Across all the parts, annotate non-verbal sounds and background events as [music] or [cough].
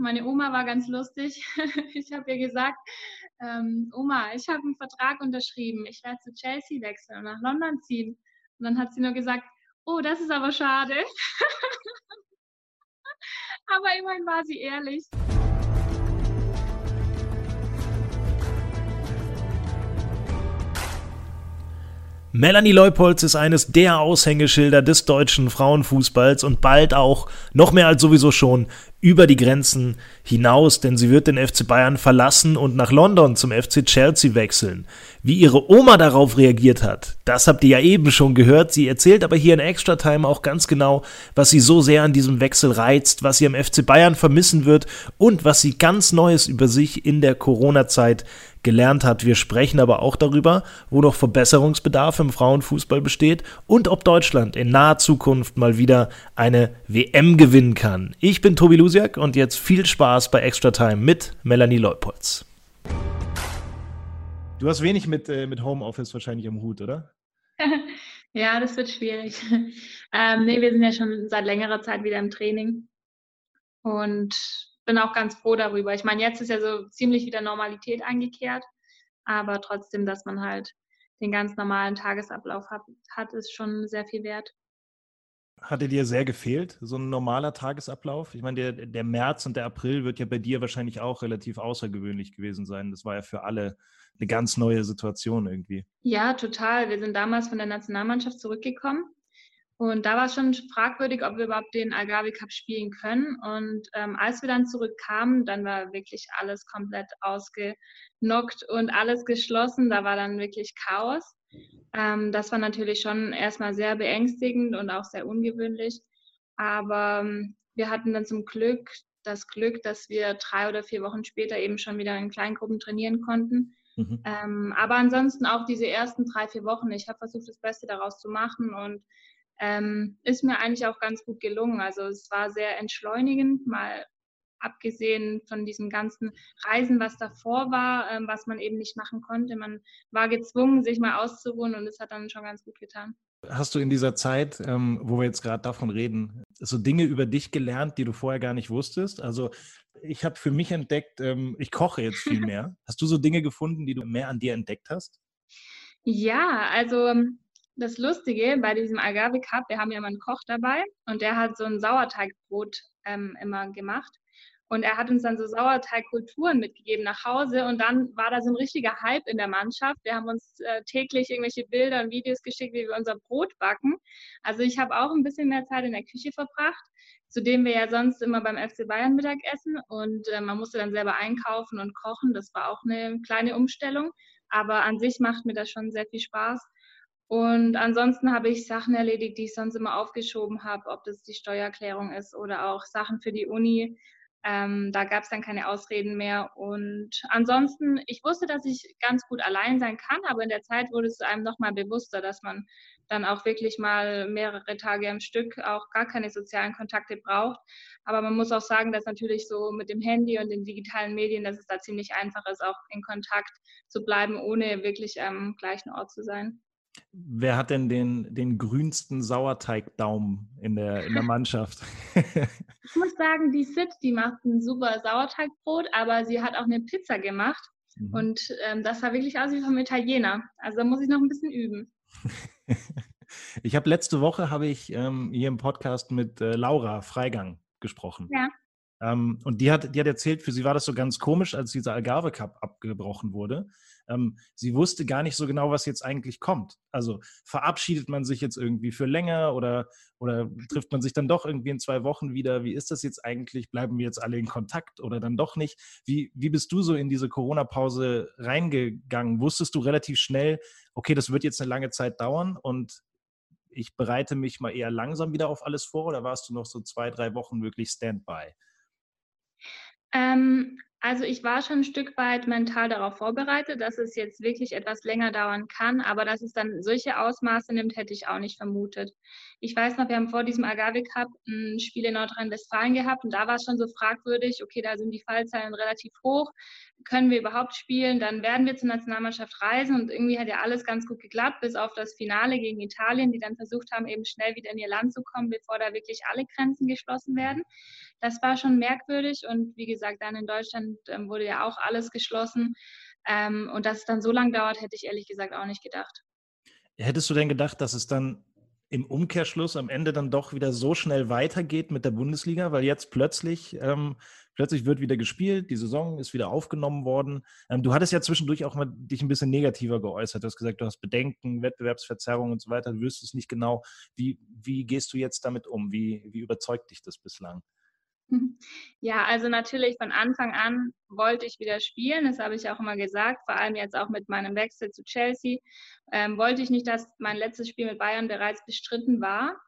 Meine Oma war ganz lustig. [laughs] Ich habe ihr gesagt, ähm, Oma, ich habe einen Vertrag unterschrieben. Ich werde zu Chelsea wechseln und nach London ziehen. Und dann hat sie nur gesagt, oh, das ist aber schade. [laughs] aber immerhin war sie ehrlich. Melanie Leupolz ist eines der Aushängeschilder des deutschen Frauenfußballs und bald auch, noch mehr als sowieso schon, über die Grenzen hinaus, denn sie wird den FC Bayern verlassen und nach London zum FC Chelsea wechseln. Wie ihre Oma darauf reagiert hat, das habt ihr ja eben schon gehört. Sie erzählt aber hier in Extra Time auch ganz genau, was sie so sehr an diesem Wechsel reizt, was sie am FC Bayern vermissen wird und was sie ganz Neues über sich in der Corona-Zeit gelernt hat. Wir sprechen aber auch darüber, wo noch Verbesserungsbedarf im Frauenfußball besteht und ob Deutschland in naher Zukunft mal wieder eine WM gewinnen kann. Ich bin Tobi Lusiak und jetzt viel Spaß bei Extra Time mit Melanie Leupolz. Du hast wenig mit, äh, mit Homeoffice wahrscheinlich am Hut, oder? [laughs] ja, das wird schwierig. [laughs] Ähm, nee, wir sind ja schon seit längerer Zeit wieder im Training. Und bin auch ganz froh darüber. Ich meine, jetzt ist ja so ziemlich wieder Normalität eingekehrt, aber trotzdem, dass man halt den ganz normalen Tagesablauf hat, hat ist schon sehr viel wert. Hatte dir sehr gefehlt, so ein normaler Tagesablauf? Ich meine, der, der März und der April wird ja bei dir wahrscheinlich auch relativ außergewöhnlich gewesen sein. Das war ja für alle eine ganz neue Situation irgendwie. Ja, total. Wir sind damals von der Nationalmannschaft zurückgekommen und da war es schon fragwürdig, ob wir überhaupt den Algarve Cup spielen können. Und ähm, als wir dann zurückkamen, dann war wirklich alles komplett ausgenockt und alles geschlossen. Da war dann wirklich Chaos. Ähm, das war natürlich schon erstmal sehr beängstigend und auch sehr ungewöhnlich. Aber ähm, wir hatten dann zum Glück das Glück, dass wir drei oder vier Wochen später eben schon wieder in Kleingruppen trainieren konnten. Mhm. Ähm, aber ansonsten auch diese ersten drei, vier Wochen, ich habe versucht, das Beste daraus zu machen und ähm, ist mir eigentlich auch ganz gut gelungen. Also es war sehr entschleunigend, mal abgesehen von diesen ganzen Reisen, was davor war, ähm, was man eben nicht machen konnte. Man war gezwungen, sich mal auszuruhen und es hat dann schon ganz gut getan. Hast du in dieser Zeit, ähm, wo wir jetzt gerade davon reden, so Dinge über dich gelernt, die du vorher gar nicht wusstest? Also ich habe für mich entdeckt, ähm, ich koche jetzt viel [laughs] mehr. hast du so Dinge gefunden, die du mehr an dir entdeckt hast? Ja, also ähm, das Lustige bei diesem Agave Cup, wir haben ja immer einen Koch dabei und der hat so ein Sauerteigbrot ähm, immer gemacht. Und er hat uns dann so Sauerteigkulturen mitgegeben nach Hause und dann war da so ein richtiger Hype in der Mannschaft. Wir haben uns äh, täglich irgendwelche Bilder und Videos geschickt, wie wir unser Brot backen. Also ich habe auch ein bisschen mehr Zeit in der Küche verbracht, zudem wir ja sonst immer beim FC Bayern Mittag essen und äh, man musste dann selber einkaufen und kochen. Das war auch eine kleine Umstellung, aber an sich macht mir das schon sehr viel Spaß. Und ansonsten habe ich Sachen erledigt, die ich sonst immer aufgeschoben habe, ob das die Steuererklärung ist oder auch Sachen für die Uni. Ähm, da gab es dann keine Ausreden mehr. Und ansonsten, ich wusste, dass ich ganz gut allein sein kann, aber in der Zeit wurde es einem nochmal bewusster, dass man dann auch wirklich mal mehrere Tage am Stück auch gar keine sozialen Kontakte braucht. Aber man muss auch sagen, dass natürlich so mit dem Handy und den digitalen Medien, dass es da ziemlich einfach ist, auch in Kontakt zu bleiben, ohne wirklich am gleichen Ort zu sein. Wer hat denn den, den grünsten Sauerteigdaumen in der, in der Mannschaft? [laughs] ich muss sagen, die Sid, die macht ein super Sauerteigbrot, aber sie hat auch eine Pizza gemacht. Mhm. Und ähm, das sah wirklich aus wie vom Italiener. Also da muss ich noch ein bisschen üben. [laughs] ich habe letzte Woche habe ich ähm, hier im Podcast mit äh, Laura Freigang gesprochen. Ja. Ähm, und die hat, die hat erzählt, für sie war das so ganz komisch, als dieser Algarve Cup abgebrochen wurde. Ähm, sie wusste gar nicht so genau, was jetzt eigentlich kommt. Also verabschiedet man sich jetzt irgendwie für länger oder, oder trifft man sich dann doch irgendwie in zwei Wochen wieder? Wie ist das jetzt eigentlich? Bleiben wir jetzt alle in Kontakt oder dann doch nicht? Wie, wie bist du so in diese Corona-Pause reingegangen? Wusstest du relativ schnell, okay, das wird jetzt eine lange Zeit dauern und ich bereite mich mal eher langsam wieder auf alles vor oder warst du noch so zwei, drei Wochen wirklich Standby? Ähm, also ich war schon ein Stück weit mental darauf vorbereitet, dass es jetzt wirklich etwas länger dauern kann, aber dass es dann solche Ausmaße nimmt, hätte ich auch nicht vermutet. Ich weiß noch, wir haben vor diesem Agave Cup ein Spiel in Nordrhein-Westfalen gehabt und da war es schon so fragwürdig, okay, da sind die Fallzahlen relativ hoch, können wir überhaupt spielen, dann werden wir zur Nationalmannschaft reisen und irgendwie hat ja alles ganz gut geklappt, bis auf das Finale gegen Italien, die dann versucht haben, eben schnell wieder in ihr Land zu kommen, bevor da wirklich alle Grenzen geschlossen werden. Das war schon merkwürdig und wie gesagt, dann in Deutschland ähm, wurde ja auch alles geschlossen. Ähm, und dass es dann so lange dauert, hätte ich ehrlich gesagt auch nicht gedacht. Hättest du denn gedacht, dass es dann im Umkehrschluss am Ende dann doch wieder so schnell weitergeht mit der Bundesliga, weil jetzt plötzlich, ähm, plötzlich wird wieder gespielt, die Saison ist wieder aufgenommen worden. Ähm, du hattest ja zwischendurch auch mal dich ein bisschen negativer geäußert. Du hast gesagt, du hast Bedenken, Wettbewerbsverzerrung und so weiter. Du wüsstest nicht genau. Wie, wie gehst du jetzt damit um? Wie, wie überzeugt dich das bislang? Ja, also natürlich von Anfang an wollte ich wieder spielen. Das habe ich auch immer gesagt, vor allem jetzt auch mit meinem Wechsel zu Chelsea. Ähm, wollte ich nicht, dass mein letztes Spiel mit Bayern bereits bestritten war.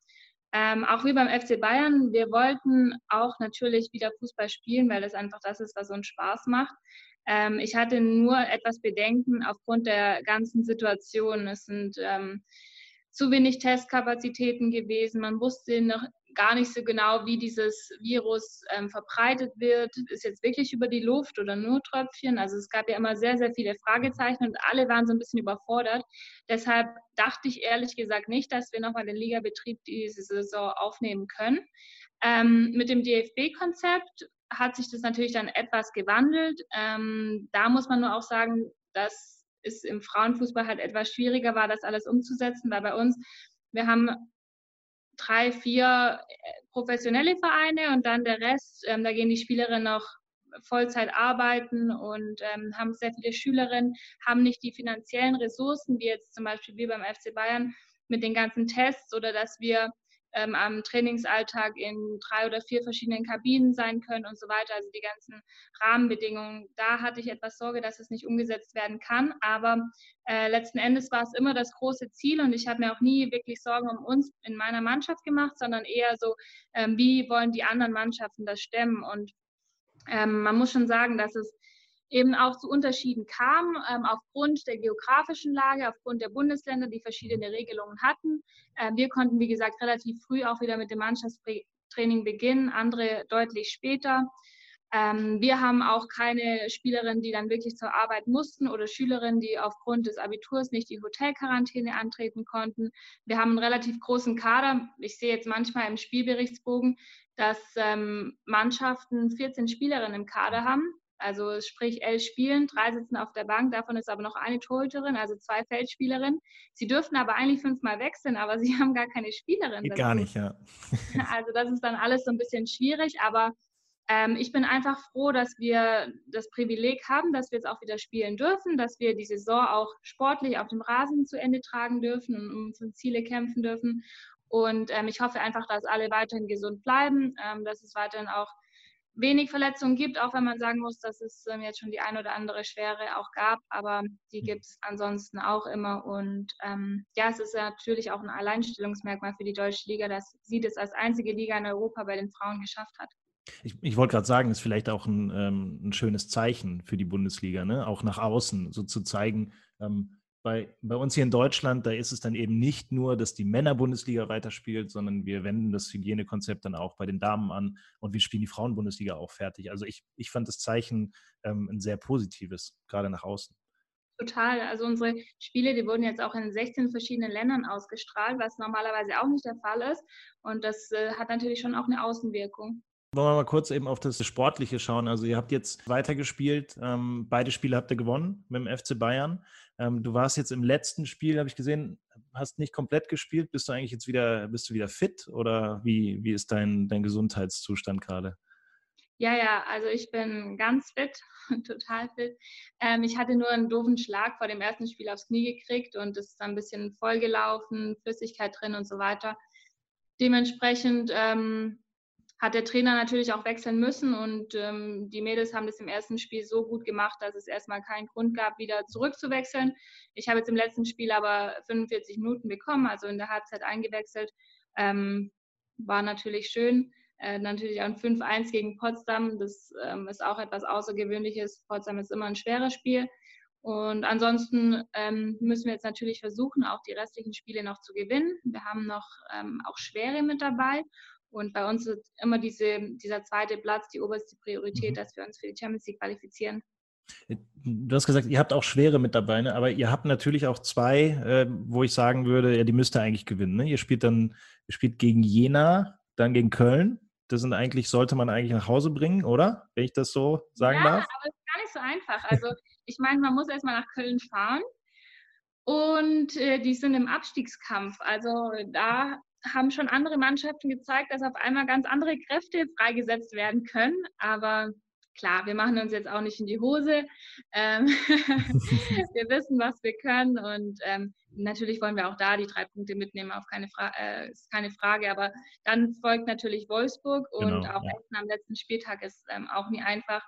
Ähm, auch wie beim FC Bayern, wir wollten auch natürlich wieder Fußball spielen, weil das einfach das ist, was uns Spaß macht. Ähm, ich hatte nur etwas Bedenken aufgrund der ganzen Situation. Es sind ähm, zu wenig Testkapazitäten gewesen. Man wusste noch gar nicht so genau, wie dieses Virus ähm, verbreitet wird. Ist jetzt wirklich über die Luft oder nur Tröpfchen? Also es gab ja immer sehr, sehr viele Fragezeichen und alle waren so ein bisschen überfordert. Deshalb dachte ich ehrlich gesagt nicht, dass wir nochmal den Ligabetrieb diese Saison aufnehmen können. Ähm, mit dem DFB-Konzept hat sich das natürlich dann etwas gewandelt. Ähm, da muss man nur auch sagen, dass es im Frauenfußball halt etwas schwieriger war, das alles umzusetzen, weil bei uns, wir haben drei, vier äh, professionelle Vereine und dann der Rest, ähm, da gehen die Spielerinnen noch Vollzeit arbeiten und ähm, haben sehr viele Schülerinnen, haben nicht die finanziellen Ressourcen, wie jetzt zum Beispiel wir beim FC Bayern mit den ganzen Tests oder dass wir ähm, am Trainingsalltag in drei oder vier verschiedenen Kabinen sein können und so weiter. Also die ganzen Rahmenbedingungen. Da hatte ich etwas Sorge, dass es nicht umgesetzt werden kann. Aber äh, letzten Endes war es immer das große Ziel und ich habe mir auch nie wirklich Sorgen um uns in meiner Mannschaft gemacht, sondern eher so, ähm, wie wollen die anderen Mannschaften das stemmen. Und ähm, man muss schon sagen, dass es eben auch zu Unterschieden kam, ähm, aufgrund der geografischen Lage, aufgrund der Bundesländer, die verschiedene Regelungen hatten. Äh, wir konnten, wie gesagt, relativ früh auch wieder mit dem Mannschaftstraining beginnen, andere deutlich später. Ähm, wir haben auch keine Spielerinnen, die dann wirklich zur Arbeit mussten oder Schülerinnen, die aufgrund des Abiturs nicht die Hotelquarantäne antreten konnten. Wir haben einen relativ großen Kader. Ich sehe jetzt manchmal im Spielberichtsbogen, dass ähm, Mannschaften 14 Spielerinnen im Kader haben. Also sprich elf Spielen, drei sitzen auf der Bank, davon ist aber noch eine Torhüterin, also zwei Feldspielerinnen. Sie dürften aber eigentlich fünfmal wechseln, aber [laughs] sie haben gar keine Spielerin. Geht gar nicht, ja. [laughs] [laughs] also das ist dann alles so ein bisschen schwierig, aber ähm, ich bin einfach froh, dass wir das Privileg haben, dass wir jetzt auch wieder spielen dürfen, dass wir die Saison auch sportlich auf dem Rasen zu Ende tragen dürfen und um unsere Ziele kämpfen dürfen. Und ähm, ich hoffe einfach, dass alle weiterhin gesund bleiben, ähm, dass es weiterhin auch wenig Verletzungen gibt, auch wenn man sagen muss, dass es ähm, jetzt schon die ein oder andere Schwere auch gab, aber die mhm. gibt es ansonsten auch immer. Und ähm, ja, es ist natürlich auch ein Alleinstellungsmerkmal für die deutsche Liga, dass sie das als einzige Liga in Europa bei den Frauen geschafft hat. Ich, ich wollte gerade sagen, ist vielleicht auch ein, ähm, ein, schönes Zeichen für die Bundesliga, ne? auch nach außen so zu zeigen, ähm, bei, bei uns hier in Deutschland, da ist es dann eben nicht nur, dass die Männer-Bundesliga weiterspielt, sondern wir wenden das Hygienekonzept dann auch bei den Damen an und wir spielen die Frauen-Bundesliga auch fertig. Also ich, ich fand das Zeichen ähm, ein sehr positives, gerade nach außen. Total. Also unsere Spiele, die wurden jetzt auch in 16 verschiedenen Ländern ausgestrahlt, was normalerweise auch nicht der Fall ist. Und das äh, hat natürlich schon auch eine Außenwirkung. Wollen wir mal kurz eben auf das Sportliche schauen. Also ihr habt jetzt weitergespielt, ähm, beide Spiele habt ihr gewonnen mit dem FC Bayern. Ähm, du warst jetzt im letzten Spiel, habe ich gesehen, hast nicht komplett gespielt. Bist du eigentlich jetzt wieder, bist du wieder fit oder wie, wie ist dein, dein Gesundheitszustand gerade? Ja, ja, also ich bin ganz fit, [laughs] total fit. Ähm, ich hatte nur einen doofen Schlag vor dem ersten Spiel aufs Knie gekriegt und es ist ein bisschen vollgelaufen, Flüssigkeit drin und so weiter. Dementsprechend ähm, hat der Trainer natürlich auch wechseln müssen und ähm, die Mädels haben das im ersten Spiel so gut gemacht, dass es erstmal keinen Grund gab, wieder zurückzuwechseln. Ich habe jetzt im letzten Spiel aber 45 Minuten bekommen, also in der Halbzeit eingewechselt. Ähm, war natürlich schön. Äh, natürlich auch ein 5-1 gegen Potsdam. Das ähm, ist auch etwas Außergewöhnliches. Potsdam ist immer ein schweres Spiel. Und ansonsten ähm, müssen wir jetzt natürlich versuchen, auch die restlichen Spiele noch zu gewinnen. Wir haben noch ähm, auch Schwere mit dabei. Und bei uns ist immer diese, dieser zweite Platz die oberste Priorität, mhm. dass wir uns für die Champions League qualifizieren. Du hast gesagt, ihr habt auch Schwere mit dabei, ne? aber ihr habt natürlich auch zwei, äh, wo ich sagen würde, ja, die müsst ihr eigentlich gewinnen. Ne? Ihr spielt dann, ihr spielt gegen Jena, dann gegen Köln. Das sind eigentlich, sollte man eigentlich nach Hause bringen, oder? Wenn ich das so sagen ja, darf. aber es ist gar nicht so einfach. Also [laughs] ich meine, man muss erstmal nach Köln fahren und äh, die sind im Abstiegskampf. Also da haben schon andere Mannschaften gezeigt, dass auf einmal ganz andere Kräfte freigesetzt werden können. Aber klar, wir machen uns jetzt auch nicht in die Hose. Ähm, [laughs] wir wissen, was wir können und ähm, natürlich wollen wir auch da die drei Punkte mitnehmen, auf keine, Fra äh, ist keine Frage. Aber dann folgt natürlich Wolfsburg und genau, auch ja. Essen am letzten Spieltag ist ähm, auch nie einfach.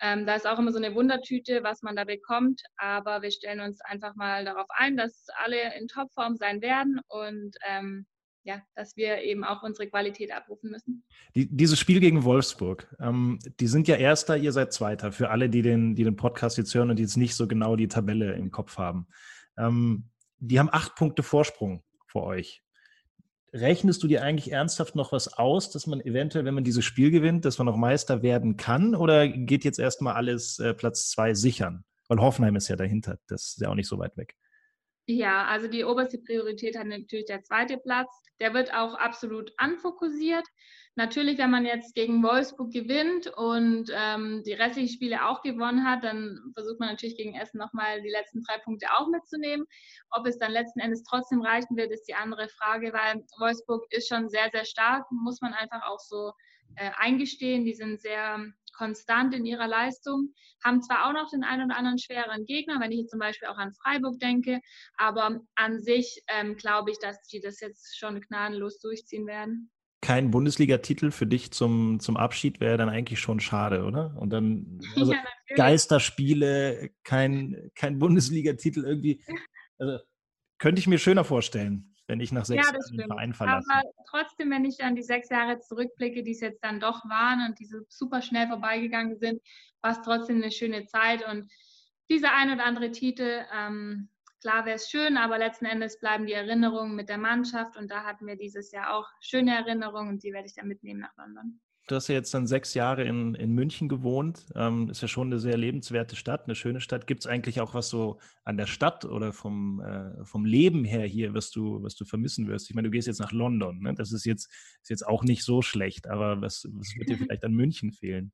Ähm, da ist auch immer so eine Wundertüte, was man da bekommt. Aber wir stellen uns einfach mal darauf ein, dass alle in Topform sein werden und ähm, ja, dass wir eben auch unsere Qualität abrufen müssen. Die, dieses Spiel gegen Wolfsburg, ähm, die sind ja Erster, ihr seid Zweiter. Für alle, die den, die den Podcast jetzt hören und jetzt nicht so genau die Tabelle im Kopf haben. Ähm, die haben acht Punkte Vorsprung vor euch. Rechnest du dir eigentlich ernsthaft noch was aus, dass man eventuell, wenn man dieses Spiel gewinnt, dass man noch Meister werden kann? Oder geht jetzt erstmal alles äh, Platz zwei sichern? Weil Hoffenheim ist ja dahinter. Das ist ja auch nicht so weit weg. Ja, also die oberste Priorität hat natürlich der zweite Platz. Der wird auch absolut anfokussiert. Natürlich, wenn man jetzt gegen Wolfsburg gewinnt und ähm, die restlichen Spiele auch gewonnen hat, dann versucht man natürlich gegen Essen nochmal die letzten drei Punkte auch mitzunehmen. Ob es dann letzten Endes trotzdem reichen wird, ist die andere Frage, weil Wolfsburg ist schon sehr, sehr stark, muss man einfach auch so äh, eingestehen. Die sind sehr konstant in ihrer Leistung, haben zwar auch noch den einen oder anderen schweren Gegner, wenn ich jetzt zum Beispiel auch an Freiburg denke, aber an sich ähm, glaube ich, dass die das jetzt schon gnadenlos durchziehen werden kein Bundesliga-Titel für dich zum, zum Abschied wäre dann eigentlich schon schade, oder? Und dann [laughs] also ja, Geisterspiele, kein, kein Bundesliga-Titel irgendwie. [laughs] Also könnte ich mir schöner vorstellen, wenn ich nach sechs ja, Jahren den Verein verlasse. Aber trotzdem, wenn ich an die sechs Jahre zurückblicke, die es jetzt dann doch waren und die so super schnell vorbeigegangen sind, war es trotzdem eine schöne Zeit. Und dieser ein oder andere Titel, ähm, Klar wäre es schön, aber letzten Endes bleiben die Erinnerungen mit der Mannschaft und da hatten wir dieses Jahr auch schöne Erinnerungen und die werde ich dann mitnehmen nach London. Du hast ja jetzt dann sechs Jahre in, in München gewohnt. Ähm, ist ja schon eine sehr lebenswerte Stadt, eine schöne Stadt. Gibt es eigentlich auch was so an der Stadt oder vom, äh, vom Leben her hier, was du, was du vermissen wirst? Ich meine, du gehst jetzt nach London. Ne? Das ist jetzt, ist jetzt auch nicht so schlecht, aber was, was wird dir [laughs] vielleicht an München fehlen?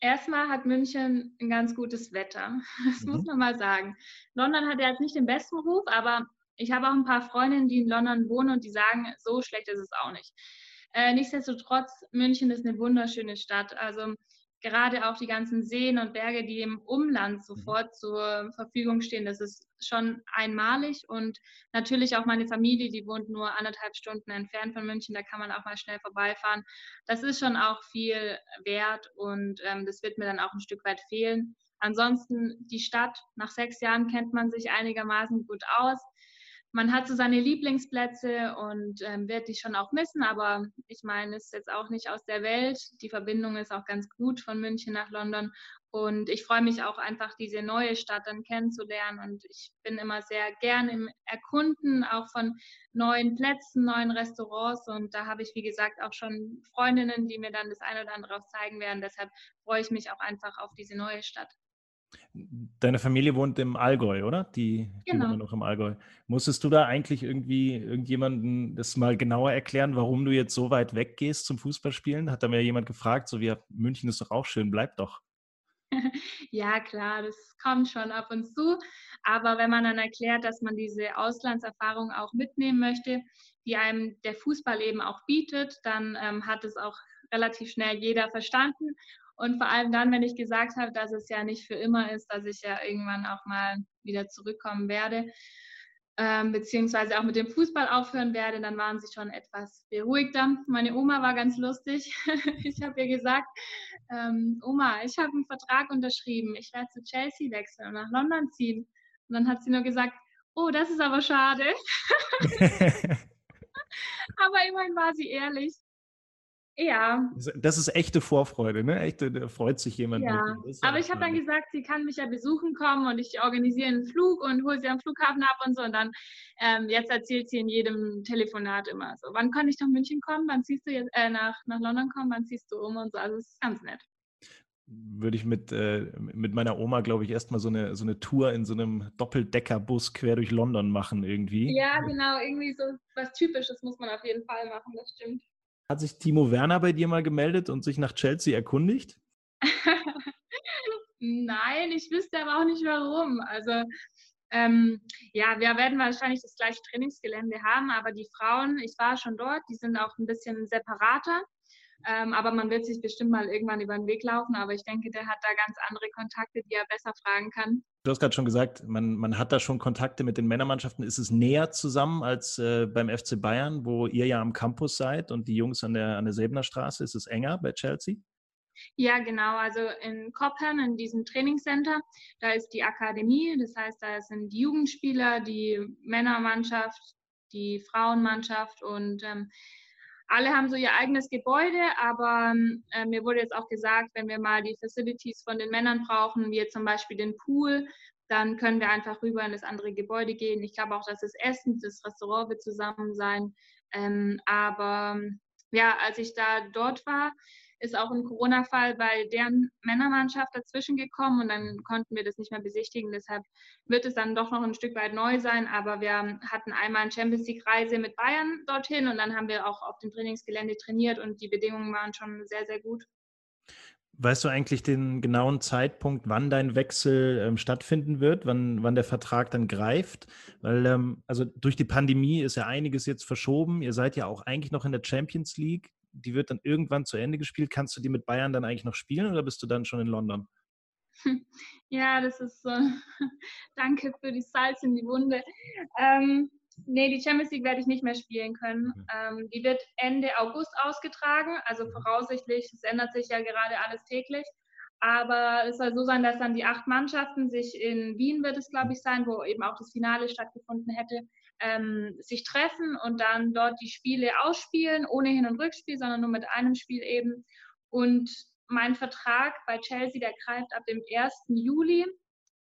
Erstmal hat München ein ganz gutes Wetter. [laughs] Das mhm. muss man mal sagen. London hat ja jetzt nicht den besten Ruf, aber ich habe auch ein paar Freundinnen, die in London wohnen und die sagen, so schlecht ist es auch nicht. Äh, nichtsdestotrotz, München ist eine wunderschöne Stadt. Also gerade auch die ganzen Seen und Berge, die im Umland mhm. sofort zur Verfügung stehen, das ist schon einmalig. Und natürlich auch meine Familie, die wohnt nur anderthalb Stunden entfernt von München, da kann man auch mal schnell vorbeifahren. Das ist schon auch viel wert und ähm, das wird mir dann auch ein Stück weit fehlen. Ansonsten die Stadt, nach sechs Jahren kennt man sich einigermaßen gut aus man hat so seine Lieblingsplätze und ähm, wird die schon auch missen, aber ich meine, es ist jetzt auch nicht aus der Welt. Die Verbindung ist auch ganz gut von München nach London und ich freue mich auch einfach, diese neue Stadt dann kennenzulernen und ich bin immer sehr gern im Erkunden, auch von neuen Plätzen, neuen Restaurants und da habe ich, wie gesagt, auch schon Freundinnen, die mir dann das eine oder andere auch zeigen werden. Deshalb freue ich mich auch einfach auf diese neue Stadt. Deine Familie wohnt im Allgäu, oder? Die, genau. die wohnen noch im Allgäu. Musstest du da eigentlich irgendwie irgendjemanden das mal genauer erklären, warum du jetzt so weit weggehst zum Fußballspielen? Hat da mir jemand gefragt, so wie München ist doch auch schön, bleib doch. [laughs] ja, klar, das kommt schon ab und zu. Aber wenn man dann erklärt, dass man diese Auslandserfahrung auch mitnehmen möchte, die einem der Fußball eben auch bietet, dann ähm, hat es auch relativ schnell jeder verstanden. Und vor allem dann, wenn ich gesagt habe, dass es ja nicht für immer ist, dass ich ja irgendwann auch mal wieder zurückkommen werde. ähm, beziehungsweise auch mit dem Fußball aufhören werde, dann waren sie schon etwas beruhigter. Meine Oma war ganz lustig. [laughs] ich habe ihr gesagt, ähm, Oma, ich habe einen Vertrag unterschrieben, ich werde zu Chelsea wechseln und nach London ziehen. Und dann hat sie nur gesagt, oh, das ist aber schade. [laughs] [laughs] aber immerhin war sie ehrlich. Ja. Das ist echte Vorfreude, ne? Echte, da freut sich jemand. Ja, aber ich habe dann gesagt, sie kann mich ja besuchen kommen und ich organisiere einen Flug und hole sie am Flughafen ab und so. Und dann, ähm, jetzt erzählt sie in jedem Telefonat immer so, wann kann ich nach München kommen? Wann ziehst du jetzt, äh, nach, nach London kommen? Wann ziehst du um? Und so. Also, es ist ganz nett. Würde ich mit, äh, mit meiner Oma, glaube ich, erstmal so eine, so eine Tour in so einem Doppeldeckerbus quer durch London machen irgendwie. Ja, genau, irgendwie so was Typisches muss man auf jeden Fall machen, das stimmt. Hat sich Timo Werner bei dir mal gemeldet und sich nach Chelsea erkundigt? [laughs] Nein, ich wüsste aber auch nicht warum. Also ähm, ja, wir werden wahrscheinlich das gleiche Trainingsgelände haben, aber die Frauen, ich war schon dort, die sind auch ein bisschen separater. Ähm, aber man wird sich bestimmt mal irgendwann über den Weg laufen. Aber ich denke, der hat da ganz andere Kontakte, die er besser fragen kann. Du hast gerade schon gesagt, man, man hat da schon Kontakte mit den Männermannschaften. Ist es näher zusammen als äh, beim FC Bayern, wo ihr ja am Campus seid und die Jungs an der, an der Säbener Straße? Ist es enger bei Chelsea? Ja, genau. Also in Cobham, in diesem Trainingscenter, da ist die Akademie. Das heißt, da sind die Jugendspieler, die Männermannschaft, die Frauenmannschaft und ähm, alle haben so ihr eigenes Gebäude, aber äh, mir wurde jetzt auch gesagt, wenn wir mal die Facilities von den Männern brauchen, wie zum Beispiel den Pool, dann können wir einfach rüber in das andere Gebäude gehen. Ich glaube auch, dass das Essen, das Restaurant wird zusammen sein. Ähm, aber ja, als ich da dort war, ist auch ein Corona-Fall bei deren Männermannschaft dazwischen gekommen und dann konnten wir das nicht mehr besichtigen. Deshalb wird es dann doch noch ein Stück weit neu sein. Aber wir hatten einmal eine Champions League-Reise mit Bayern dorthin und dann haben wir auch auf dem Trainingsgelände trainiert und die Bedingungen waren schon sehr, sehr gut. Weißt du eigentlich den genauen Zeitpunkt, wann dein Wechsel ähm, stattfinden wird, wann, wann der Vertrag dann greift? Weil, ähm, also durch die Pandemie ist ja einiges jetzt verschoben. Ihr seid ja auch eigentlich noch in der Champions League die wird dann irgendwann zu Ende gespielt. Kannst du die mit Bayern dann eigentlich noch spielen oder bist du dann schon in London? [laughs] Ja, das ist so. [laughs] Danke für die Salz in die Wunde. Ähm, nee, die Champions League werde ich nicht mehr spielen können. Mhm. Ähm, die wird Ende August ausgetragen, also mhm. voraussichtlich, es ändert sich ja gerade alles täglich. Aber es soll so sein, dass dann die acht Mannschaften sich in Wien, wird es glaube ich sein, wo eben auch das Finale stattgefunden hätte, ähm, sich treffen und dann dort die Spiele ausspielen, ohne Hin- und Rückspiel, sondern nur mit einem Spiel eben. Und mein Vertrag bei Chelsea, der greift ab dem 1. Juli.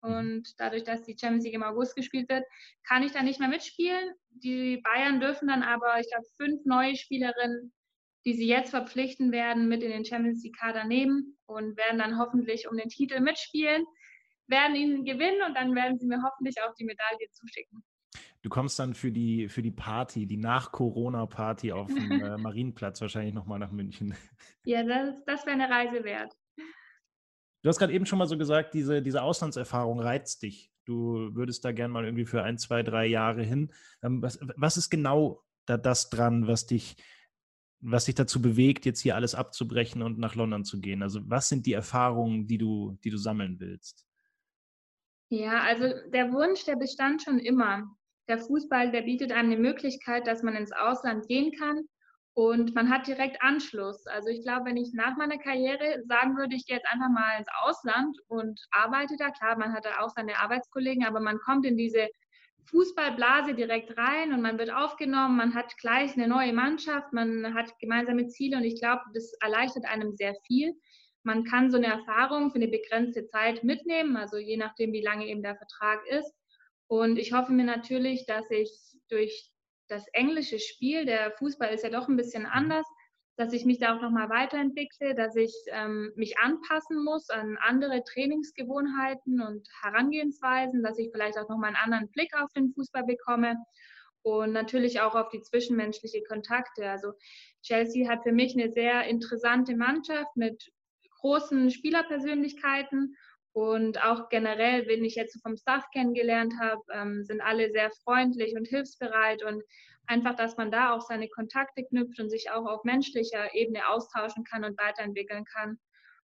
Und dadurch, dass die Champions League im August gespielt wird, kann ich da nicht mehr mitspielen. Die Bayern dürfen dann aber, ich glaube, fünf neue Spielerinnen, die sie jetzt verpflichten werden, mit in den Champions League-Kader nehmen und werden dann hoffentlich um den Titel mitspielen, werden ihn gewinnen und dann werden sie mir hoffentlich auch die Medaille zuschicken. Du kommst dann für die, für die Party, die Nach-Corona-Party auf dem äh, [laughs] Marienplatz wahrscheinlich nochmal nach München. [laughs] Ja, das, das wäre eine Reise wert. Du hast gerade eben schon mal so gesagt, diese, diese Auslandserfahrung reizt dich. Du würdest da gern mal irgendwie für ein, zwei, drei Jahre hin. Ähm, was, was ist genau da das dran, was dich, was dich dazu bewegt, jetzt hier alles abzubrechen und nach London zu gehen? Also was sind die Erfahrungen, die du, die du sammeln willst? Ja, also der Wunsch, der bestand schon immer der Fußball, der bietet einem eine Möglichkeit, dass man ins Ausland gehen kann und man hat direkt Anschluss. Also ich glaube, wenn ich nach meiner Karriere sagen würde, ich gehe jetzt einfach mal ins Ausland und arbeite da, klar, man hat da auch seine Arbeitskollegen, aber man kommt in diese Fußballblase direkt rein und man wird aufgenommen, man hat gleich eine neue Mannschaft, man hat gemeinsame Ziele und ich glaube, das erleichtert einem sehr viel. Man kann so eine Erfahrung für eine begrenzte Zeit mitnehmen, also je nachdem, wie lange eben der Vertrag ist. Und ich hoffe mir natürlich, dass ich durch das englische Spiel, der Fußball ist ja doch ein bisschen mhm. anders, dass ich mich da auch nochmal weiterentwickle, dass ich ähm, mich anpassen muss an andere Trainingsgewohnheiten und Herangehensweisen, dass ich vielleicht auch nochmal einen anderen Blick auf den Fußball bekomme und natürlich auch auf die zwischenmenschliche Kontakte. Also Chelsea hat für mich eine sehr interessante Mannschaft mit großen Spielerpersönlichkeiten und auch generell, wenn ich jetzt vom Staff kennengelernt habe, ähm, sind alle sehr freundlich und hilfsbereit und einfach, dass man da auch seine Kontakte knüpft und sich auch auf menschlicher Ebene austauschen kann und weiterentwickeln kann.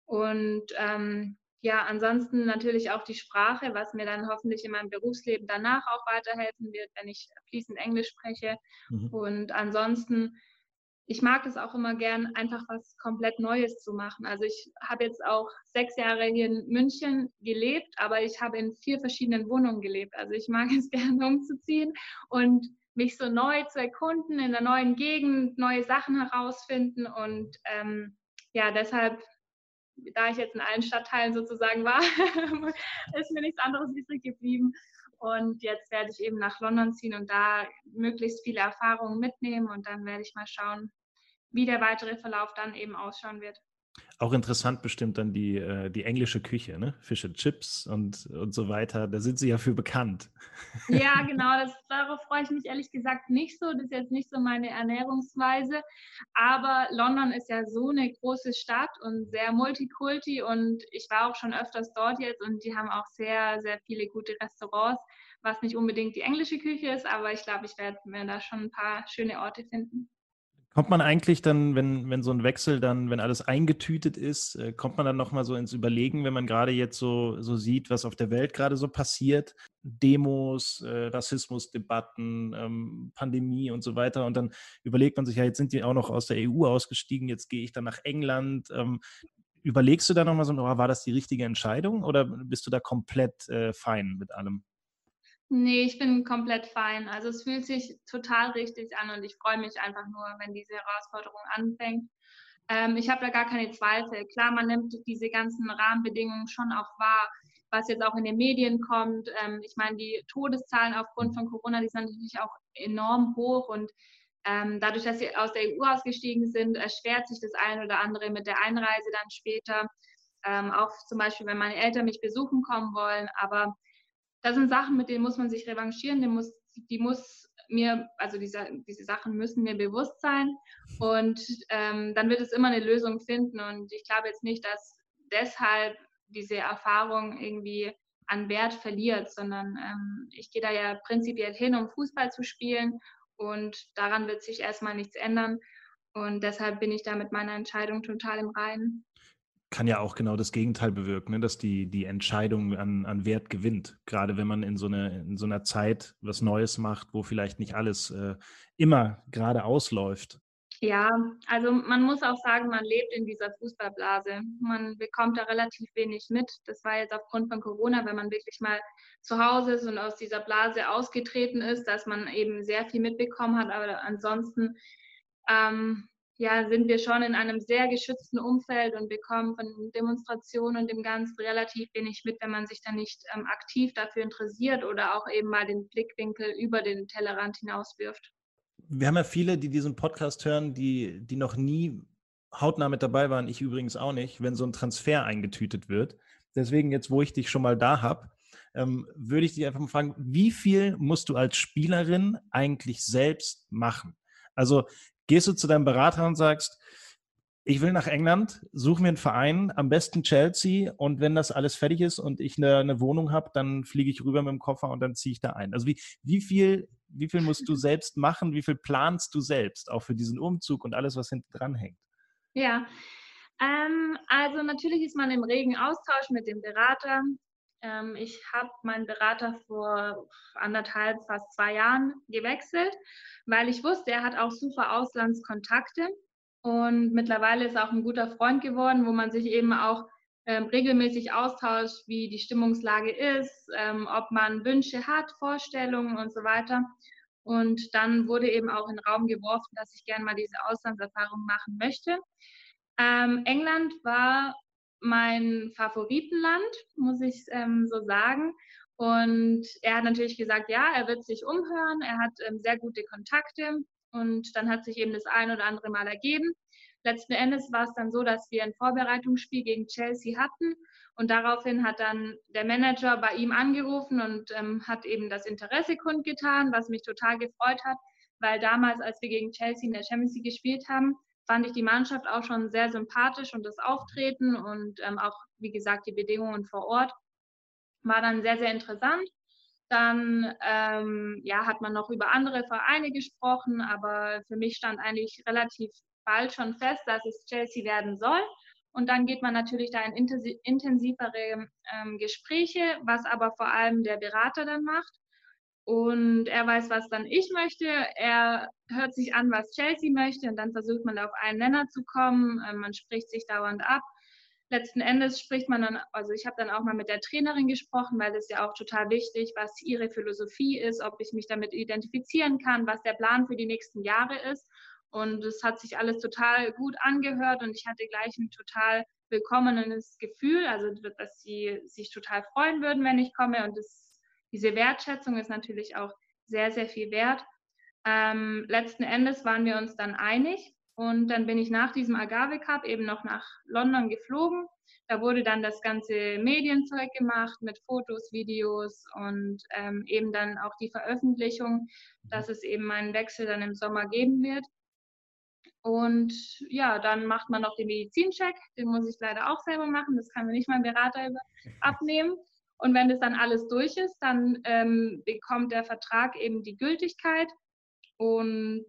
Und ähm, ja, ansonsten natürlich auch die Sprache, was mir dann hoffentlich in meinem Berufsleben danach auch weiterhelfen wird, wenn ich fließend Englisch spreche. Mhm. Und ansonsten, ich mag es auch immer gern, einfach was komplett Neues zu machen. Also ich habe jetzt auch sechs Jahre hier in München gelebt, aber ich habe in vier verschiedenen Wohnungen gelebt. Also ich mag [laughs] es gern umzuziehen und mich so neu zu erkunden, in der neuen Gegend neue Sachen herausfinden und ähm, ja, deshalb da ich jetzt in allen Stadtteilen sozusagen war, [laughs] ist mir nichts anderes übrig geblieben. Und jetzt werde ich eben nach London ziehen und da möglichst viele Erfahrungen mitnehmen und dann werde ich mal schauen, wie der weitere Verlauf dann eben ausschauen wird. Auch interessant bestimmt dann die, äh, die englische Küche, ne? Fische Chips und, und so weiter. Da sind sie ja für bekannt. Ja, [laughs] genau. Das, darauf freue ich mich ehrlich gesagt nicht so. Das ist jetzt nicht so meine Ernährungsweise. Aber London ist ja so eine große Stadt und sehr multikulti. Und ich war auch schon öfters dort jetzt und die haben auch sehr, sehr viele gute Restaurants, was nicht unbedingt die englische Küche ist. Aber ich glaube, ich werde mir da schon ein paar schöne Orte finden. Kommt man eigentlich dann, wenn, wenn so ein Wechsel dann, wenn alles eingetütet ist, äh, kommt man dann nochmal so ins Überlegen, wenn man gerade jetzt so, so sieht, was auf der Welt gerade so passiert, Demos, äh, Rassismusdebatten, ähm, Pandemie und so weiter. Und dann überlegt man sich, ja, jetzt sind die auch noch aus der EU ausgestiegen, jetzt gehe ich dann nach England. Ähm, überlegst du da nochmal so, oh, war das die richtige Entscheidung oder bist du da komplett äh, fein mit allem? Nee, ich bin komplett fein. Also es fühlt sich total richtig an und ich freue mich einfach nur, wenn diese Herausforderung anfängt. Ähm, ich habe da gar keine Zweifel. Klar, man nimmt diese ganzen Rahmenbedingungen schon auch wahr, was jetzt auch in den Medien kommt. Ähm, ich meine, die Todeszahlen aufgrund von Corona, die sind natürlich auch enorm hoch und ähm, dadurch, dass sie aus der EU ausgestiegen sind, erschwert sich das ein oder andere mit der Einreise dann später. Ähm, auch zum Beispiel, wenn meine Eltern mich besuchen kommen wollen. Aber das sind Sachen, mit denen muss man sich revanchieren, die muss, die muss mir, also diese, diese Sachen müssen mir bewusst sein. Und ähm, dann wird es immer eine Lösung finden. Und ich glaube jetzt nicht, dass deshalb diese Erfahrung irgendwie an Wert verliert, sondern ähm, ich gehe da ja prinzipiell hin, um Fußball zu spielen. Und daran wird sich erstmal nichts ändern. Und deshalb bin ich da mit meiner Entscheidung total im Reinen kann ja auch genau das Gegenteil bewirken, ne? dass die, die Entscheidung an, an Wert gewinnt. Gerade wenn man in so, eine, in so einer Zeit was Neues macht, wo vielleicht nicht alles äh, immer gerade ausläuft. Ja, also man muss auch sagen, man lebt in dieser Fußballblase. Man bekommt da relativ wenig mit. Das war jetzt aufgrund von Corona, wenn man wirklich mal zu Hause ist und aus dieser Blase ausgetreten ist, dass man eben sehr viel mitbekommen hat. Aber ansonsten ähm, ja, sind wir schon in einem sehr geschützten Umfeld und bekommen von Demonstrationen und dem Ganzen relativ wenig mit, wenn man sich dann nicht ähm, aktiv dafür interessiert oder auch eben mal den Blickwinkel über den Tellerrand hinauswirft. Wir haben ja viele, die diesen Podcast hören, die, die noch nie hautnah mit dabei waren, ich übrigens auch nicht, wenn so ein Transfer eingetütet wird. Deswegen jetzt, wo ich dich schon mal da habe, ähm, würde ich dich einfach mal fragen, wie viel musst du als Spielerin eigentlich selbst machen? Also Gehst du zu deinem Berater und sagst, ich will nach England, suche mir einen Verein, am besten Chelsea und wenn das alles fertig ist und ich eine, eine Wohnung habe, dann fliege ich rüber mit dem Koffer und dann ziehe ich da ein. Also wie, wie, viel, wie viel musst du [laughs] selbst machen, wie viel planst du selbst, auch für diesen Umzug und alles, was hinten dran hängt? Ja, ähm, also natürlich ist man im regen Austausch mit dem Berater. Ähm, ich habe meinen Berater vor anderthalb, fast zwei Jahren gewechselt, weil ich wusste, er hat auch super Auslandskontakte und mittlerweile ist er auch ein guter Freund geworden, wo man sich eben auch ähm, regelmäßig austauscht, wie die Stimmungslage ist, ähm, ob man Wünsche hat, Vorstellungen und so weiter. Und dann wurde eben auch in den Raum geworfen, dass ich gerne mal diese Auslandserfahrung machen möchte. Ähm, England war mein Favoritenland, muss ich ähm, so sagen. Und er hat natürlich gesagt, ja, er wird sich umhören, er hat ähm, sehr gute Kontakte und dann hat sich eben das ein oder andere Mal ergeben. Letzten Endes war es dann so, dass wir ein Vorbereitungsspiel gegen Chelsea hatten und daraufhin hat dann der Manager bei ihm angerufen und ähm, hat eben das Interesse kundgetan, was mich total gefreut hat, weil damals, als wir gegen Chelsea in der Champions League gespielt haben, fand ich die Mannschaft auch schon sehr sympathisch und das Auftreten und ähm, auch, wie gesagt, die Bedingungen vor Ort war dann sehr, sehr interessant. Dann ähm, ja, hat man noch über andere Vereine gesprochen, aber für mich stand eigentlich relativ bald schon fest, dass es Chelsea werden soll. Und dann geht man natürlich da in intensivere ähm, Gespräche, was aber vor allem der Berater dann macht. Und er weiß, was dann ich möchte. Er hört sich an, was Chelsea möchte. Und dann versucht man auf einen Nenner zu kommen. Ähm, man spricht sich dauernd ab letzten Endes spricht man dann, also ich habe dann auch mal mit der Trainerin gesprochen, weil das ja auch total wichtig, was ihre Philosophie ist, ob ich mich damit identifizieren kann, was der Plan für die nächsten Jahre ist. Und es hat sich alles total gut angehört und ich hatte gleich ein total willkommenes Gefühl, also dass sie sich total freuen würden, wenn ich komme. Und das, diese Wertschätzung ist natürlich auch sehr, sehr viel wert. Ähm, letzten Endes waren wir uns dann einig und dann bin ich nach diesem Agave Cup eben noch nach London geflogen. Da wurde dann das ganze Medienzeug gemacht mit Fotos, Videos und ähm, eben dann auch die Veröffentlichung, dass es eben einen Wechsel dann im Sommer geben wird. Und ja, dann macht man noch den Medizincheck. Den muss ich leider auch selber machen. Das kann mir nicht mein Berater [laughs] abnehmen. Und wenn das dann alles durch ist, dann ähm, bekommt der Vertrag eben die Gültigkeit. Und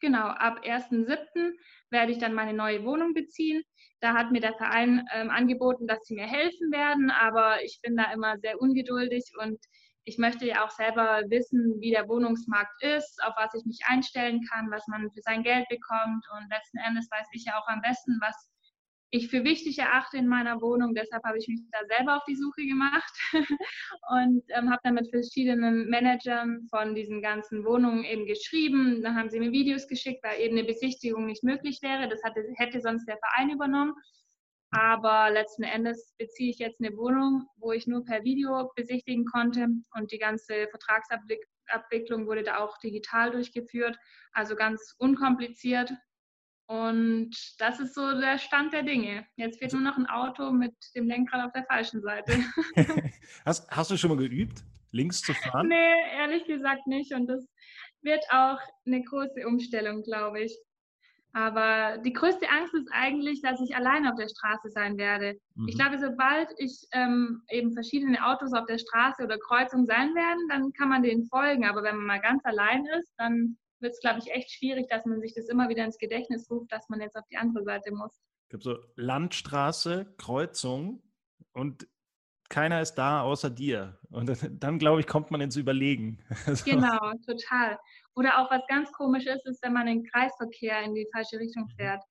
Genau, ab 1.7. werde ich dann meine neue Wohnung beziehen. Da hat mir der Verein ähm, angeboten, dass sie mir helfen werden, aber ich bin da immer sehr ungeduldig und ich möchte ja auch selber wissen, wie der Wohnungsmarkt ist, auf was ich mich einstellen kann, was man für sein Geld bekommt. Und letzten Endes weiß ich ja auch am besten, was ich für wichtig erachte in meiner Wohnung. Deshalb habe ich mich da selber auf die Suche gemacht [laughs] und ähm, habe dann mit verschiedenen Managern von diesen ganzen Wohnungen eben geschrieben. Dann haben sie mir Videos geschickt, weil eben eine Besichtigung nicht möglich wäre. Das hatte, hätte sonst der Verein übernommen. Aber letzten Endes beziehe ich jetzt eine Wohnung, wo ich nur per Video besichtigen konnte und die ganze Vertragsabwicklung wurde da auch digital durchgeführt. Also ganz unkompliziert und das ist so der Stand der Dinge. Jetzt fehlt nur noch ein Auto mit dem Lenkrad auf der falschen Seite. [laughs] [laughs] hast, hast du schon mal geübt, links zu fahren? Nee, ehrlich gesagt nicht. Und das wird auch eine große Umstellung, glaube ich. Aber die größte Angst ist eigentlich, dass ich alleine auf der Straße sein werde. Mhm. Ich glaube, sobald ich ähm, eben verschiedene Autos auf der Straße oder Kreuzung sein werden, dann kann man denen folgen. Aber wenn man mal ganz allein ist, dann wird es, glaube ich, echt schwierig, dass man sich das immer wieder ins Gedächtnis ruft, dass man jetzt auf die andere Seite muss. Es gibt so Landstraße, Kreuzung und keiner ist da außer dir. Und dann, glaube ich, kommt man ins Überlegen. [laughs] Genau, total. Oder auch was ganz komisch ist, ist, wenn man den Kreisverkehr in die falsche Richtung mhm. fährt.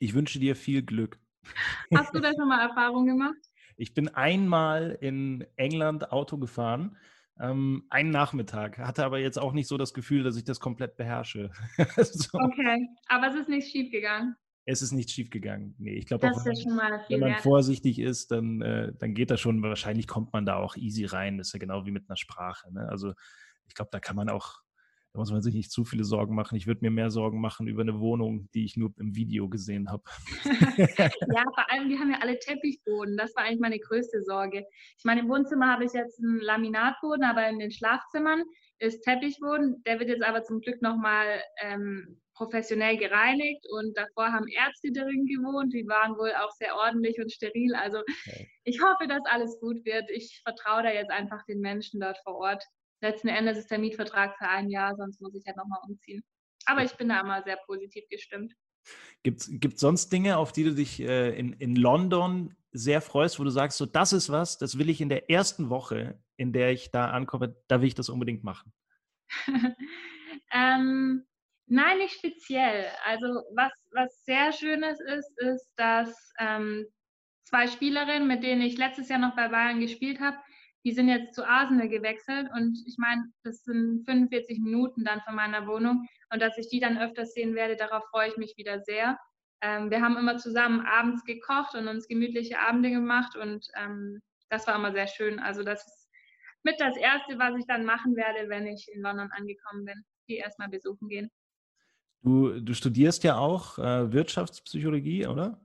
Ich wünsche dir viel Glück. [laughs] Hast du da schon mal Erfahrung gemacht? Ich bin einmal in England Auto gefahren ähm, einen Nachmittag, hatte aber jetzt auch nicht so das Gefühl, dass ich das komplett beherrsche. [laughs] so. Okay, aber es ist nicht schief gegangen. Es ist nicht schief gegangen. Nee, ich glaube, wenn, wenn man vorsichtig ist, dann, äh, dann geht das schon. Wahrscheinlich kommt man da auch easy rein. Das ist ja genau wie mit einer Sprache. Ne? Also ich glaube, da kann man auch da muss man sich nicht zu viele Sorgen machen. Ich würde mir mehr Sorgen machen über eine Wohnung, die ich nur im Video gesehen habe. [laughs] ja, [laughs] vor allem, wir haben ja alle Teppichboden. Das war eigentlich meine größte Sorge. Ich meine, im Wohnzimmer habe ich jetzt einen Laminatboden, aber in den Schlafzimmern ist Teppichboden. Der wird jetzt aber zum Glück nochmal ähm, professionell gereinigt und davor haben Ärzte darin gewohnt. Die waren wohl auch sehr ordentlich und steril. Also okay. ich hoffe, dass alles gut wird. Ich vertraue da jetzt einfach den Menschen dort vor Ort letzten Endes ist der Mietvertrag für ein Jahr, sonst muss ich halt nochmal umziehen. Aber ich bin da immer sehr positiv gestimmt. Gibt es sonst Dinge, auf die du dich äh, in, in London sehr freust, wo du sagst, so das ist was, das will ich in der ersten Woche, in der ich da ankomme, da will ich das unbedingt machen? [laughs] ähm, nein, nicht speziell. Also was, was sehr Schönes ist, ist, dass ähm, zwei Spielerinnen, mit denen ich letztes Jahr noch bei Bayern gespielt habe, die sind jetzt zu Arsenal gewechselt und ich meine, das sind 45 Minuten dann von meiner Wohnung und dass ich die dann öfters sehen werde, darauf freue ich mich wieder sehr. Ähm, wir haben immer zusammen abends gekocht und uns gemütliche Abende gemacht und ähm, das war immer sehr schön. Also das ist mit das Erste, was ich dann machen werde, wenn ich in London angekommen bin, die erstmal besuchen gehen. Du, du studierst ja auch äh, Wirtschaftspsychologie, oder?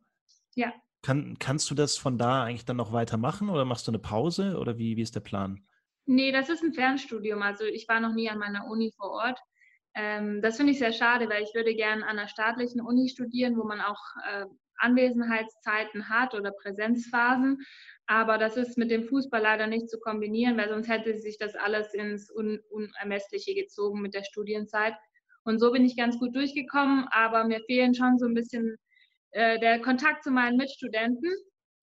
Ja. Kann, kannst du das von da eigentlich dann noch weitermachen oder machst du eine Pause oder wie, wie ist der Plan? Nee, das ist ein Fernstudium. Also ich war noch nie an meiner Uni vor Ort. Ähm, das finde ich sehr schade, weil ich würde gerne an einer staatlichen Uni studieren, wo man auch äh, Anwesenheitszeiten hat oder Präsenzphasen. Aber das ist mit dem Fußball leider nicht zu kombinieren, weil sonst hätte sich das alles ins Un Unermessliche gezogen mit der Studienzeit. Und so bin ich ganz gut durchgekommen, aber mir fehlen schon so ein bisschen äh, der Kontakt zu meinen Mitstudenten.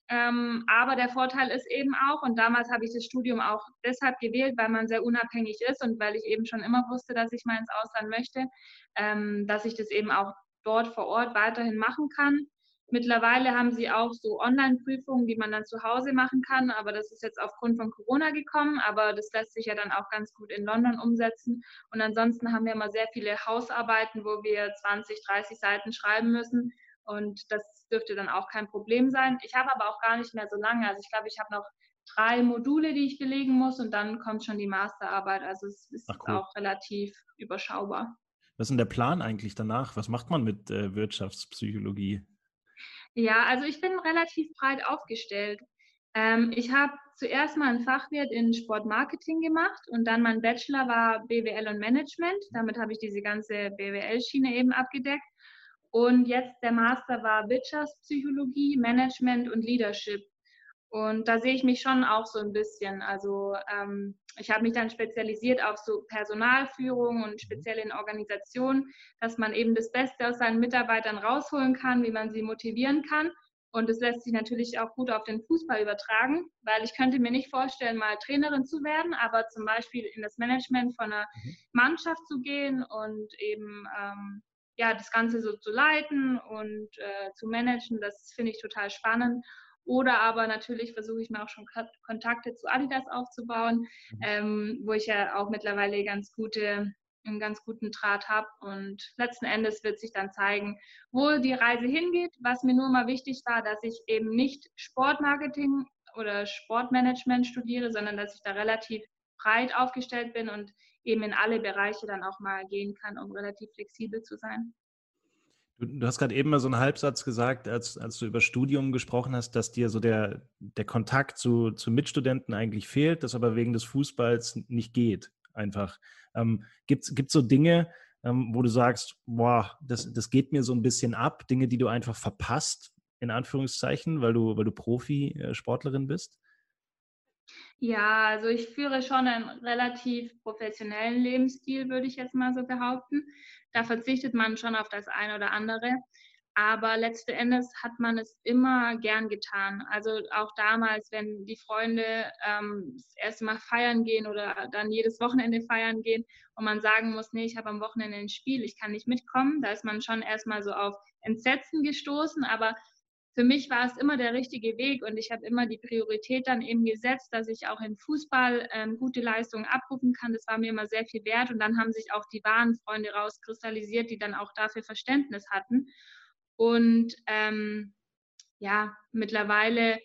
Ähm, aber der Vorteil ist eben auch, und damals habe ich das Studium auch deshalb gewählt, weil man sehr unabhängig ist und weil ich eben schon immer wusste, dass ich mal ins Ausland möchte, ähm, dass ich das eben auch dort vor Ort weiterhin machen kann. Mittlerweile haben sie auch so Online-Prüfungen, die man dann zu Hause machen kann, aber das ist jetzt aufgrund von Corona gekommen, aber das lässt sich ja dann auch ganz gut in London umsetzen. Und ansonsten haben wir immer sehr viele Hausarbeiten, wo wir 20, 30 Seiten schreiben müssen und das dürfte dann auch kein Problem sein. Ich habe aber auch gar nicht mehr so lange, also ich glaube, ich habe noch drei Module, die ich belegen muss und dann kommt schon die Masterarbeit, also es ist cool. auch relativ überschaubar. Was ist denn der Plan eigentlich danach? Was macht man mit äh, Wirtschaftspsychologie? Ja, also ich bin relativ breit aufgestellt. Ähm, ich habe zuerst mal einen Fachwirt in Sportmarketing gemacht und dann mein Bachelor war BWL und Management. Damit habe ich diese ganze BWL-Schiene eben abgedeckt. Und jetzt der Master war Wirtschaftspsychologie, Management und Leadership. Und da sehe ich mich schon auch so ein bisschen. Also ähm, ich habe mich dann spezialisiert auf so Personalführung und speziell in Organisationen, dass man eben das Beste aus seinen Mitarbeitern rausholen kann, wie man sie motivieren kann. Und es lässt sich natürlich auch gut auf den Fußball übertragen, weil ich könnte mir nicht vorstellen, mal Trainerin zu werden, aber zum Beispiel in das Management von einer mhm. Mannschaft zu gehen und eben ähm, ja, das Ganze so zu leiten und äh, zu managen, das finde ich total spannend. Oder aber natürlich versuche ich mir auch schon Kontakte zu Adidas aufzubauen, mhm. ähm, wo ich ja auch mittlerweile ganz gute, einen ganz guten Draht habe. Und letzten Endes wird sich dann zeigen, wo die Reise hingeht. Was mir nur mal wichtig war, dass ich eben nicht Sportmarketing oder Sportmanagement studiere, sondern dass ich da relativ breit aufgestellt bin und eben in alle Bereiche dann auch mal gehen kann, um relativ flexibel zu sein. Du, du hast gerade eben mal so einen Halbsatz gesagt, als, als du über Studium gesprochen hast, dass dir so der, der Kontakt zu, zu Mitstudenten eigentlich fehlt, das aber wegen des Fußballs nicht geht, einfach. Ähm, Gibt es so Dinge, ähm, wo du sagst, boah, das, das geht mir so ein bisschen ab, Dinge, die du einfach verpasst, in Anführungszeichen, weil du, weil du Profisportlerin bist? Ja, also ich führe schon einen relativ professionellen Lebensstil, würde ich jetzt mal so behaupten. Da verzichtet man schon auf das eine oder andere. Aber letzten Endes hat man es immer gern getan. Also auch damals, wenn die Freunde ähm, das erste Mal feiern gehen oder dann jedes Wochenende feiern gehen und man sagen muss, nee, ich habe am Wochenende ein Spiel, ich kann nicht mitkommen, da ist man schon erstmal so auf Entsetzen gestoßen. Aber für mich war es immer der richtige Weg und ich habe immer die Priorität dann eben gesetzt, dass ich auch im Fußball ähm, gute Leistungen abrufen kann. Das war mir immer sehr viel wert und dann haben sich auch die wahren Freunde rauskristallisiert, die dann auch dafür Verständnis hatten. Und ähm, ja, mittlerweile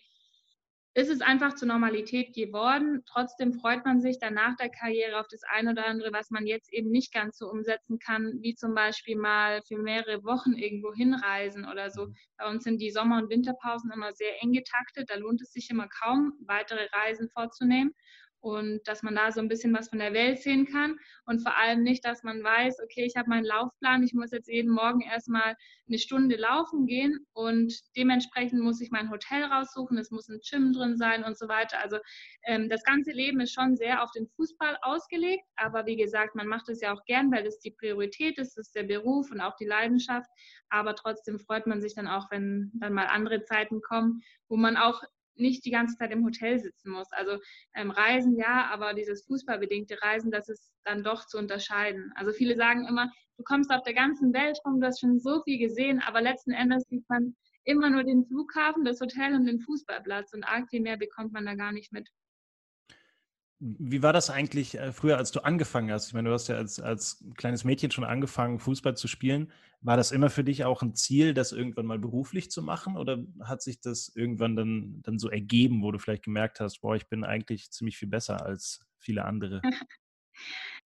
ist es einfach zur Normalität geworden. Trotzdem freut man sich dann nach der Karriere auf das eine oder andere, was man jetzt eben nicht ganz so umsetzen kann, wie zum Beispiel mal für mehrere Wochen irgendwo hinreisen oder so. Bei uns sind die Sommer- und Winterpausen immer sehr eng getaktet. Da lohnt es sich immer kaum, weitere Reisen vorzunehmen und dass man da so ein bisschen was von der Welt sehen kann und vor allem nicht, dass man weiß, okay, ich habe meinen Laufplan, ich muss jetzt jeden Morgen erstmal eine Stunde laufen gehen und dementsprechend muss ich mein Hotel raussuchen, es muss ein Gym drin sein und so weiter. Also ähm, das ganze Leben ist schon sehr auf den Fußball ausgelegt, aber wie gesagt, man macht es ja auch gern, weil es die Priorität ist, es ist der Beruf und auch die Leidenschaft, aber trotzdem freut man sich dann auch, wenn dann mal andere Zeiten kommen, wo man auch nicht die ganze Zeit im Hotel sitzen muss. Also ähm, Reisen ja, aber dieses fußballbedingte Reisen, das ist dann doch zu unterscheiden. Also viele sagen immer, du kommst auf der ganzen Welt rum, du hast schon so viel gesehen, aber letzten Endes sieht man immer nur den Flughafen, das Hotel und den Fußballplatz und arg viel mehr bekommt man da gar nicht mit. Wie war das eigentlich äh, früher, als du angefangen hast? Ich meine, du hast ja als, als kleines Mädchen schon angefangen, Fußball zu spielen. War das immer für dich auch ein Ziel, das irgendwann mal beruflich zu machen? Oder hat sich das irgendwann dann, dann so ergeben, wo du vielleicht gemerkt hast, boah, ich bin eigentlich ziemlich viel besser als viele andere? [laughs]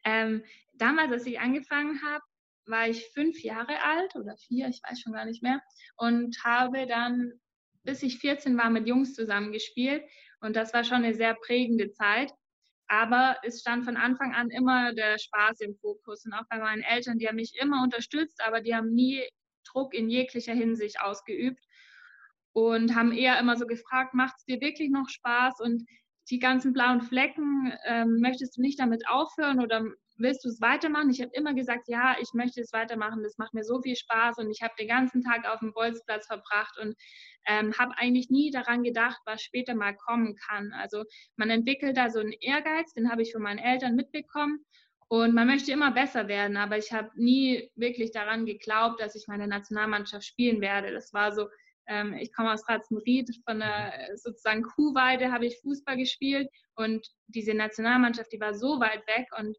ähm, damals, als ich angefangen habe, war ich fünf Jahre alt oder vier, ich weiß schon gar nicht mehr, und habe dann, bis ich 14 war, mit Jungs zusammengespielt. Und das war schon eine sehr prägende Zeit. Aber es stand von Anfang an immer der Spaß im Fokus. Und auch bei meinen Eltern, die haben mich immer unterstützt, aber die haben nie Druck in jeglicher Hinsicht ausgeübt und haben eher immer so gefragt, macht es dir wirklich noch Spaß? Und die ganzen blauen Flecken, ähm, möchtest du nicht damit aufhören oder willst du es weitermachen? Ich habe immer gesagt, ja, ich möchte es weitermachen, das macht mir so viel Spaß und ich habe den ganzen Tag auf dem Bolzplatz verbracht und ähm, habe eigentlich nie daran gedacht, was später mal kommen kann. Also man entwickelt da so einen Ehrgeiz, den habe ich von meinen Eltern mitbekommen und man möchte immer besser werden, aber ich habe nie wirklich daran geglaubt, dass ich meine Nationalmannschaft spielen werde. Das war so, ähm, ich komme aus Ratzenried, von der sozusagen Kuhweide habe ich Fußball gespielt und diese Nationalmannschaft, die war so weit weg und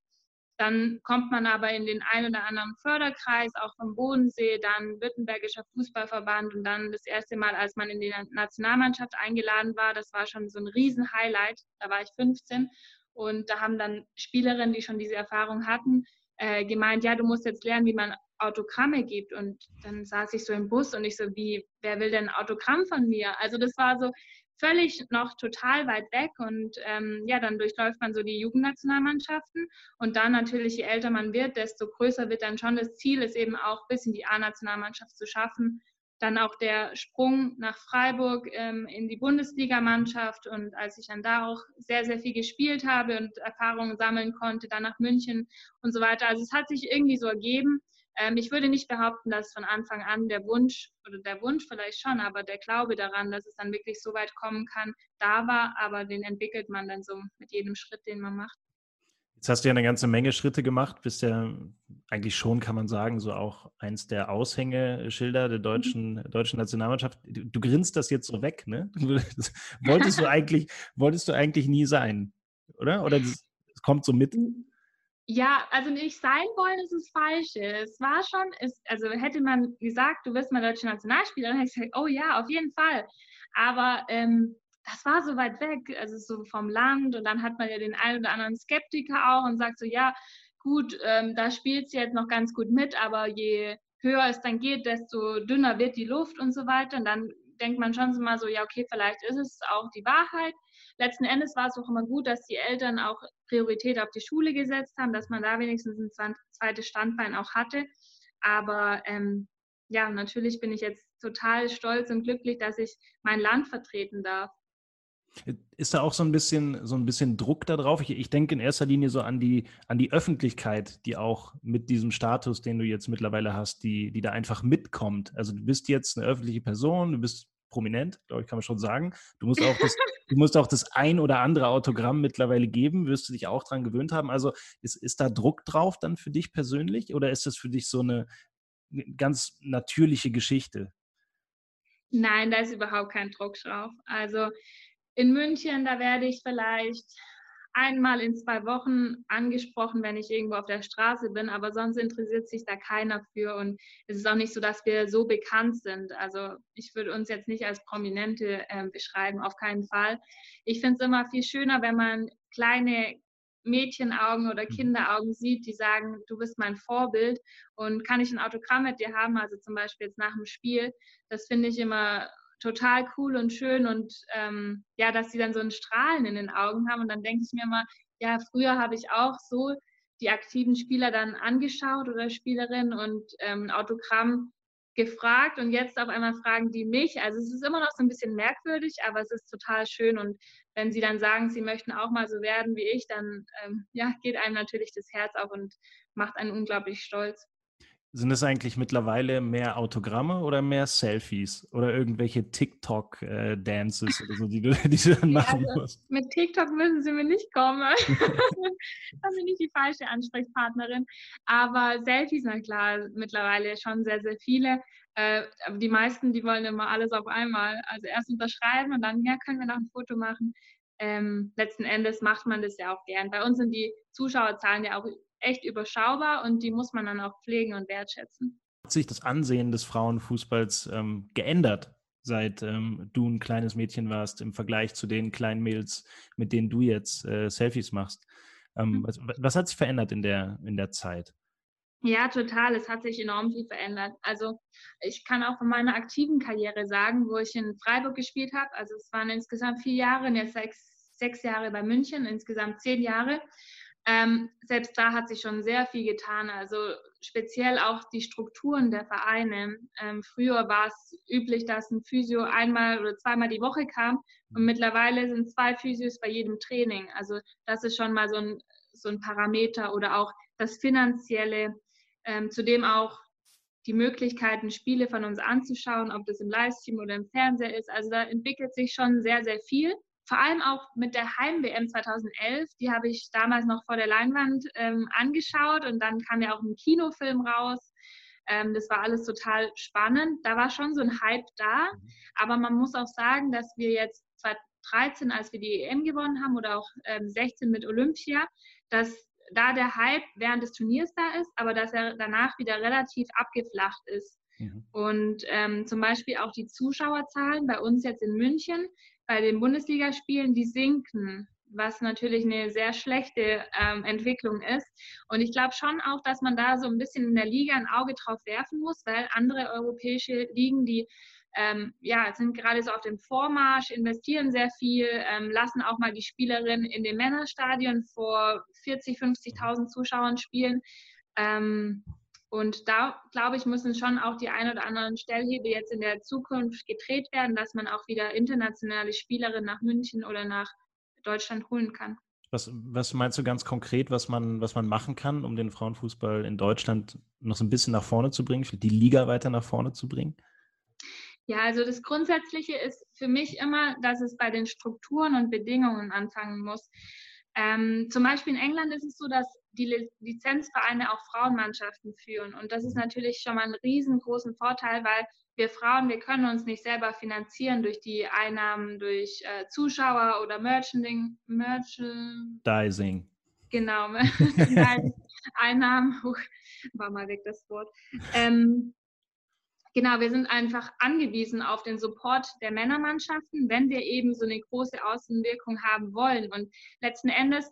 dann kommt man aber in den einen oder anderen Förderkreis, auch vom Bodensee, dann Württembergischer Fußballverband und dann das erste Mal, als man in die Nationalmannschaft eingeladen war, das war schon so ein Riesenhighlight. Da war ich 15 und da haben dann Spielerinnen, die schon diese Erfahrung hatten, äh, gemeint, ja, du musst jetzt lernen, wie man Autogramme gibt. Und dann saß ich so im Bus und ich so, wie, wer will denn ein Autogramm von mir? Also das war so, völlig noch total weit weg und ähm, ja, dann durchläuft man so die Jugendnationalmannschaften und dann natürlich, je älter man wird, desto größer wird dann schon das Ziel, es eben auch bis in die A-Nationalmannschaft zu schaffen. Dann auch der Sprung nach Freiburg ähm, in die Bundesligamannschaft und als ich dann da auch sehr, sehr viel gespielt habe und Erfahrungen sammeln konnte, dann nach München und so weiter. Also es hat sich irgendwie so ergeben. Ähm, ich würde nicht behaupten, dass von Anfang an der Wunsch oder der Wunsch vielleicht schon, aber der Glaube daran, dass es dann wirklich so weit kommen kann, da war, aber den entwickelt man dann so mit jedem Schritt, den man macht. Jetzt hast du ja eine ganze Menge Schritte gemacht, bist ja eigentlich schon, kann man sagen, so auch eins der Aushängeschilder der mhm. deutschen, mhm. deutschen Nationalmannschaft. Du, du, grinst das jetzt so weg, ne? [laughs] wolltest du eigentlich, wolltest du eigentlich nie sein, oder? Oder [laughs] es kommt so mit? Ja, also nicht sein wollen ist das Falsche. Es war schon, ist, also hätte man gesagt, du wirst mal deutsche Nationalspieler, dann hätte ich gesagt, oh ja, auf jeden Fall. Aber ähm, das war so weit weg, also so vom Land und dann hat man ja den einen oder anderen Skeptiker auch und sagt so, ja, gut, ähm, da spielt sie jetzt noch ganz gut mit, aber je höher es dann geht, desto dünner wird die Luft und so weiter. Und dann denkt man schon so mal so, ja, okay, vielleicht ist es auch die Wahrheit letzten Endes war es auch immer gut, dass die Eltern auch Priorität auf die Schule gesetzt haben, dass man da wenigstens ein zweites Standbein auch hatte. Aber ähm, ja, natürlich bin ich jetzt total stolz und glücklich, dass ich mein Land vertreten darf. Ist da auch so ein bisschen, so ein bisschen Druck da drauf? Ich, ich, denke in erster Linie so an die, an die Öffentlichkeit, die auch mit diesem Status, den du jetzt mittlerweile hast, die, die da einfach mitkommt. Also du bist jetzt eine öffentliche Person, du bist prominent, glaube ich, kann man schon sagen. Du musst auch das, [laughs] du musst auch das ein oder andere Autogramm mittlerweile geben, wirst du dich auch dran gewöhnt haben. Also ist, ist da Druck drauf dann für dich persönlich oder ist das für dich so eine ganz natürliche Geschichte? Nein, da ist überhaupt kein Druck drauf. Also in München, da werde ich vielleicht einmal in zwei Wochen angesprochen, wenn ich irgendwo auf der Straße bin, aber sonst interessiert sich da keiner für und es ist auch nicht so, dass wir so bekannt sind. Also ich würde uns jetzt nicht als Prominente äh, beschreiben, auf keinen Fall. Ich finde es immer viel schöner, wenn man kleine Mädchenaugen oder mhm. Kinderaugen sieht, die sagen, du bist mein Vorbild und kann ich ein Autogramm mit dir haben, also zum Beispiel jetzt nach dem Spiel. Das finde ich immer total cool und schön und ähm, ja, dass sie dann so ein Strahlen in den Augen haben und dann denke ich mir immer, ja, früher habe ich auch so die aktiven Spieler dann angeschaut oder Spielerinnen und ähm, Autogramm gefragt und jetzt auf einmal fragen die mich. Also es ist immer noch so ein bisschen merkwürdig, aber es ist total schön und wenn sie dann sagen, sie möchten auch mal so werden wie ich, dann ähm, ja, geht einem natürlich das Herz auf und macht einen unglaublich stolz. Sind es eigentlich mittlerweile mehr Autogramme oder mehr Selfies oder irgendwelche TikTok-Dances oder so, die du, [laughs] die du dann machen also, musst? Mit TikTok müssen sie mir nicht kommen. [laughs] da bin ich die falsche Ansprechpartnerin. Aber Selfies, na klar, mittlerweile schon sehr, sehr viele. Äh, aber die meisten, die wollen immer alles auf einmal. Also erst unterschreiben und dann, ja, können wir noch ein Foto machen. Ähm, letzten Endes macht man das ja auch gern. Bei uns sind die Zuschauerzahlen ja auch echt überschaubar und die muss man dann auch pflegen und wertschätzen. Hat sich das Ansehen des Frauenfußballs ähm, geändert, seit ähm, du ein kleines Mädchen warst, im Vergleich zu den kleinen Mädels, mit denen du jetzt äh, Selfies machst? Ähm, mhm. was, was, hat sich verändert in der, in der Zeit? Ja, total. Es hat sich enorm viel verändert. Also ich kann auch von meiner aktiven Karriere sagen, wo ich in Freiburg gespielt habe. Also es waren insgesamt vier Jahre jetzt sechs, sechs Jahre bei München, insgesamt zehn Jahre. Ähm, selbst da hat sich schon sehr viel getan. Also speziell auch die Strukturen der Vereine. Ähm, früher war es üblich, dass ein Physio einmal oder zweimal die Woche kam und mhm. mittlerweile sind zwei Physios bei jedem Training. Also das ist schon mal so ein, so ein Parameter oder auch das Finanzielle, ähm, zudem auch die Möglichkeiten, Spiele von uns anzuschauen, ob das im Livestream oder im Fernseher ist. Also da entwickelt sich schon sehr, sehr viel. Vor allem auch mit der Heim-WM 2011, die habe ich damals noch vor der Leinwand ähm, angeschaut und dann kam ja auch ein Kinofilm raus. Ähm, das war alles total spannend. Da war schon so ein Hype da. Aber man muss auch sagen, dass wir jetzt 2013, als wir die EM gewonnen haben oder auch ähm, 16 mit Olympia, dass da der Hype während des Turniers da ist, aber dass er danach wieder relativ abgeflacht ist. Mhm. Und ähm, zum Beispiel auch die Zuschauerzahlen bei uns jetzt in München, bei den Bundesligaspielen, die sinken, was natürlich eine sehr schlechte ähm, Entwicklung ist. Und ich glaube schon auch, dass man da so ein bisschen in der Liga ein Auge drauf werfen muss, weil andere europäische Ligen, die ähm, ja, sind gerade so auf dem Vormarsch, investieren sehr viel, ähm, lassen auch mal die Spielerinnen in den Männerstadion vor 40, 50.000 Zuschauern spielen. Und da, glaube ich, müssen schon auch die ein oder anderen Stellhebel jetzt in der Zukunft gedreht werden, dass man auch wieder internationale Spielerinnen nach München oder nach Deutschland holen kann. Was, was meinst du ganz konkret, was man, was man machen kann, um den Frauenfußball in Deutschland noch so ein bisschen nach vorne zu bringen, die Liga weiter nach vorne zu bringen? Ja, also das Grundsätzliche ist für mich immer, dass es bei den Strukturen und Bedingungen anfangen muss. Ähm, zum Beispiel in England ist es so, dass die Lizenzvereine auch Frauenmannschaften führen. Und das ist natürlich schon mal ein riesengroßen Vorteil, weil wir Frauen, wir können uns nicht selber finanzieren durch die Einnahmen durch äh, Zuschauer oder Merchanding, Merchandising. Genau, [laughs] Einnahmen, war mal weg das Wort. Ähm, Genau, wir sind einfach angewiesen auf den Support der Männermannschaften, wenn wir eben so eine große Außenwirkung haben wollen. Und letzten Endes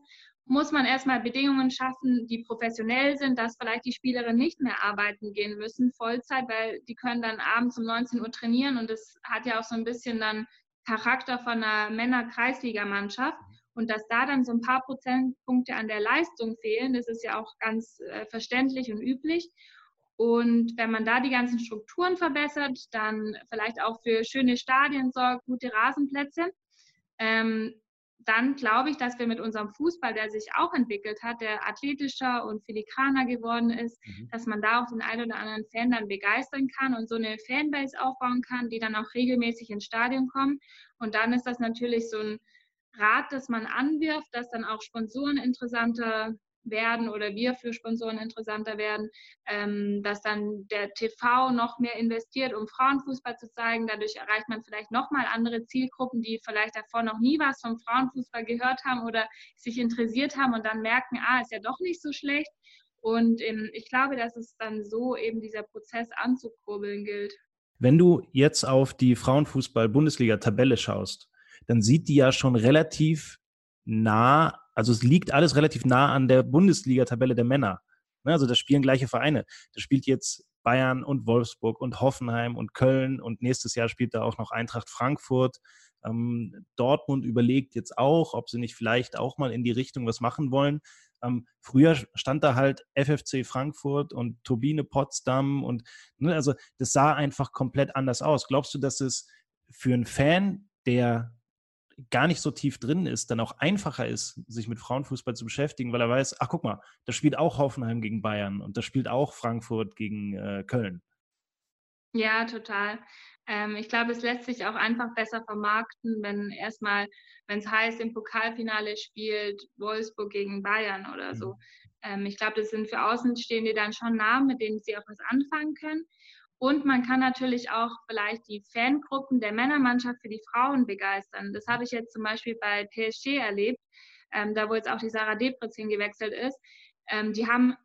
muss man erstmal Bedingungen schaffen, die professionell sind, dass vielleicht die Spielerinnen nicht mehr arbeiten gehen müssen, Vollzeit, weil die können dann abends um 19 Uhr trainieren und das hat ja auch so ein bisschen dann Charakter von einer Männer-Kreisligamannschaft. Und dass da dann so ein paar Prozentpunkte an der Leistung fehlen, das ist ja auch ganz äh, verständlich und üblich. Und wenn man da die ganzen Strukturen verbessert, dann vielleicht auch für schöne Stadien sorgt, gute Rasenplätze, ähm, dann glaube ich, dass wir mit unserem Fußball, der sich auch entwickelt hat, der athletischer und filigraner geworden ist, mhm. dass man da auch den einen oder anderen Fan dann begeistern kann und so eine Fanbase aufbauen kann, die dann auch regelmäßig ins Stadion kommen. Und dann ist das natürlich so ein Rad, das man anwirft, dass dann auch Sponsoren interessanter werden oder wir für Sponsoren interessanter werden, ähm, dass dann der TV noch mehr investiert, um Frauenfußball zu zeigen. Dadurch erreicht man vielleicht nochmal andere Zielgruppen, die vielleicht davor noch nie was vom Frauenfußball gehört haben oder sich interessiert haben und dann merken, ah, ist ja doch nicht so schlecht. Und ähm, ich glaube, dass es dann so eben dieser Prozess anzukurbeln gilt. Wenn du jetzt auf die Frauenfußball-Bundesliga-Tabelle schaust, dann sieht die ja schon relativ nah also es liegt alles relativ nah an der Bundesliga-Tabelle der Männer. Ne, also da spielen gleiche Vereine. Da spielt jetzt Bayern und Wolfsburg und Hoffenheim und Köln und nächstes Jahr spielt da auch noch Eintracht Frankfurt. Ähm, Dortmund überlegt jetzt auch, ob sie nicht vielleicht auch mal in die Richtung was machen wollen. Ähm, früher stand da halt FFC Frankfurt und Turbine Potsdam und ne, also das sah einfach komplett anders aus. Glaubst du, dass es für einen Fan, der gar nicht so tief drin ist, dann auch einfacher ist, sich mit Frauenfußball zu beschäftigen, weil er weiß, ach guck mal, da spielt auch Hoffenheim gegen Bayern und da spielt auch Frankfurt gegen äh, Köln. Ja, total. Ähm, ich glaube, es lässt sich auch einfach besser vermarkten, wenn erstmal, wenn es heißt, im Pokalfinale spielt Wolfsburg gegen Bayern oder mhm. so. Ähm, ich glaube, das sind für Außenstehende dann schon Namen, mit denen sie auch was anfangen können. Und man kann natürlich auch vielleicht die Fangruppen der Männermannschaft für die Frauen begeistern. Das habe ich jetzt zum Beispiel bei PSG erlebt, ähm, da wo jetzt auch die Sarah Debritz hingewechselt ist. Ähm, die haben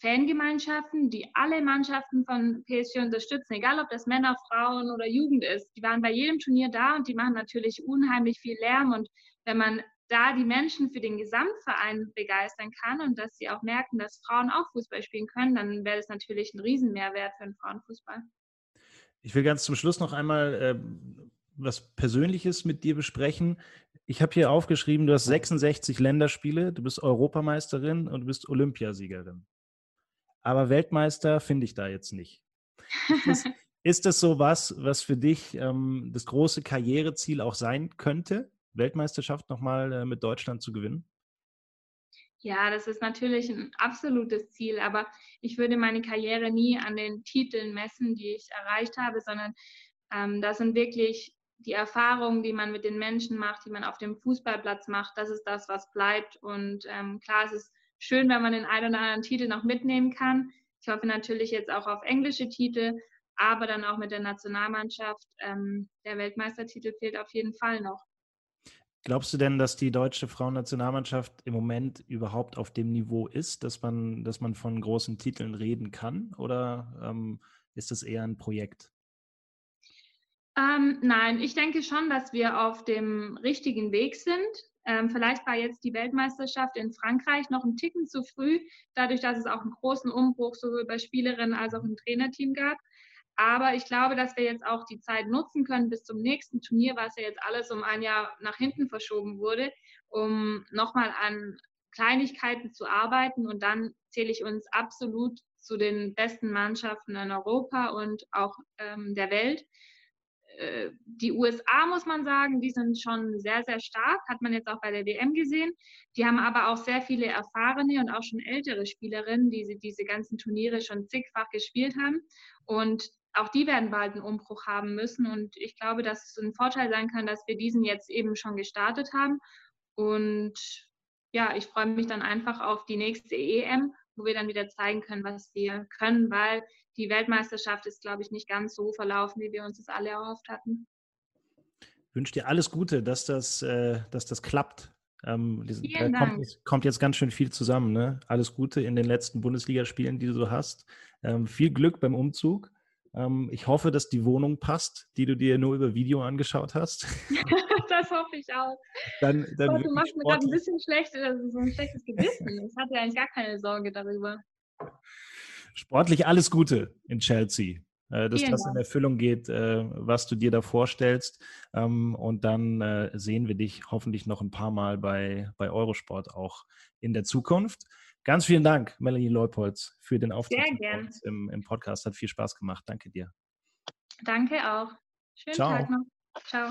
Fangemeinschaften, die alle Mannschaften von PSG unterstützen, egal ob das Männer, Frauen oder Jugend ist. Die waren bei jedem Turnier da und die machen natürlich unheimlich viel Lärm. Und wenn man da die Menschen für den Gesamtverein begeistern kann und dass sie auch merken, dass Frauen auch Fußball spielen können, dann wäre das natürlich ein Riesenmehrwert für den Frauenfußball. Ich will ganz zum Schluss noch einmal äh, was Persönliches mit dir besprechen. Ich habe hier aufgeschrieben, du hast 66 Länderspiele, du bist Europameisterin und du bist Olympiasiegerin. Aber Weltmeister finde ich da jetzt nicht. Ist das, [laughs] ist das so was, was für dich ähm, das große Karriereziel auch sein könnte? Weltmeisterschaft nochmal äh, mit Deutschland zu gewinnen? Ja, das ist natürlich ein absolutes Ziel, aber ich würde meine Karriere nie an den Titeln messen, die ich erreicht habe, sondern ähm, das sind wirklich die Erfahrungen, die man mit den Menschen macht, die man auf dem Fußballplatz macht. Das ist das, was bleibt. Und ähm, klar, es ist schön, wenn man den einen oder anderen Titel noch mitnehmen kann. Ich hoffe natürlich jetzt auch auf englische Titel, aber dann auch mit der Nationalmannschaft. Ähm, der Weltmeistertitel fehlt auf jeden Fall noch. Glaubst du denn, dass die deutsche Frauennationalmannschaft im Moment überhaupt auf dem Niveau ist, dass man, dass man von großen Titeln reden kann? Oder ähm, ist das eher ein Projekt? Ähm, nein, ich denke schon, dass wir auf dem richtigen Weg sind. Ähm, vielleicht war jetzt die Weltmeisterschaft in Frankreich noch ein Ticken zu früh, dadurch, dass es auch einen großen Umbruch sowohl bei Spielerinnen als auch im Trainerteam gab. Aber ich glaube, dass wir jetzt auch die Zeit nutzen können bis zum nächsten Turnier, was ja jetzt alles um ein Jahr nach hinten verschoben wurde, um nochmal an Kleinigkeiten zu arbeiten. Und dann zähle ich uns absolut zu den besten Mannschaften in Europa und auch ähm, der Welt. Äh, die USA, muss man sagen, die sind schon sehr, sehr stark, hat man jetzt auch bei der WM gesehen. Die haben aber auch sehr viele erfahrene und auch schon ältere Spielerinnen, die diese ganzen Turniere schon zigfach gespielt haben. Und auch die werden bald einen Umbruch haben müssen. Und ich glaube, dass es ein Vorteil sein kann, dass wir diesen jetzt eben schon gestartet haben. Und ja, ich freue mich dann einfach auf die nächste EM, wo wir dann wieder zeigen können, was wir können, weil die Weltmeisterschaft ist, glaube ich, nicht ganz so verlaufen, wie wir uns das alle erhofft hatten. Ich wünsche dir alles Gute, dass das, äh, dass das klappt. Ähm, Vielen da Dank. kommt, kommt, jetzt ganz schön viel zusammen. Ne? Alles Gute in den letzten Bundesligaspielen, die du so hast. Ähm, viel Glück beim Umzug ähm, ich hoffe, dass die Wohnung passt, die du dir nur über Video angeschaut hast. [laughs] das hoffe ich auch. Dann, dann oh, du machst mir gerade ein bisschen schlecht, also so ein schlechtes Gewissen. Ich hatte eigentlich gar keine Sorge darüber. Sportlich alles Gute in Chelsea. Äh, dass Vielen das in Erfüllung geht, äh, was du dir da vorstellst. Ähm, und dann äh, sehen wir dich hoffentlich noch ein paar Mal bei, bei Eurosport auch in der Zukunft. Ganz vielen Dank, Melanie Leupolz, für den Auftritt im, im, Podcast. Hat viel Spaß gemacht. Danke dir. Danke auch. Schönen Ciao. Tag noch. Ciao.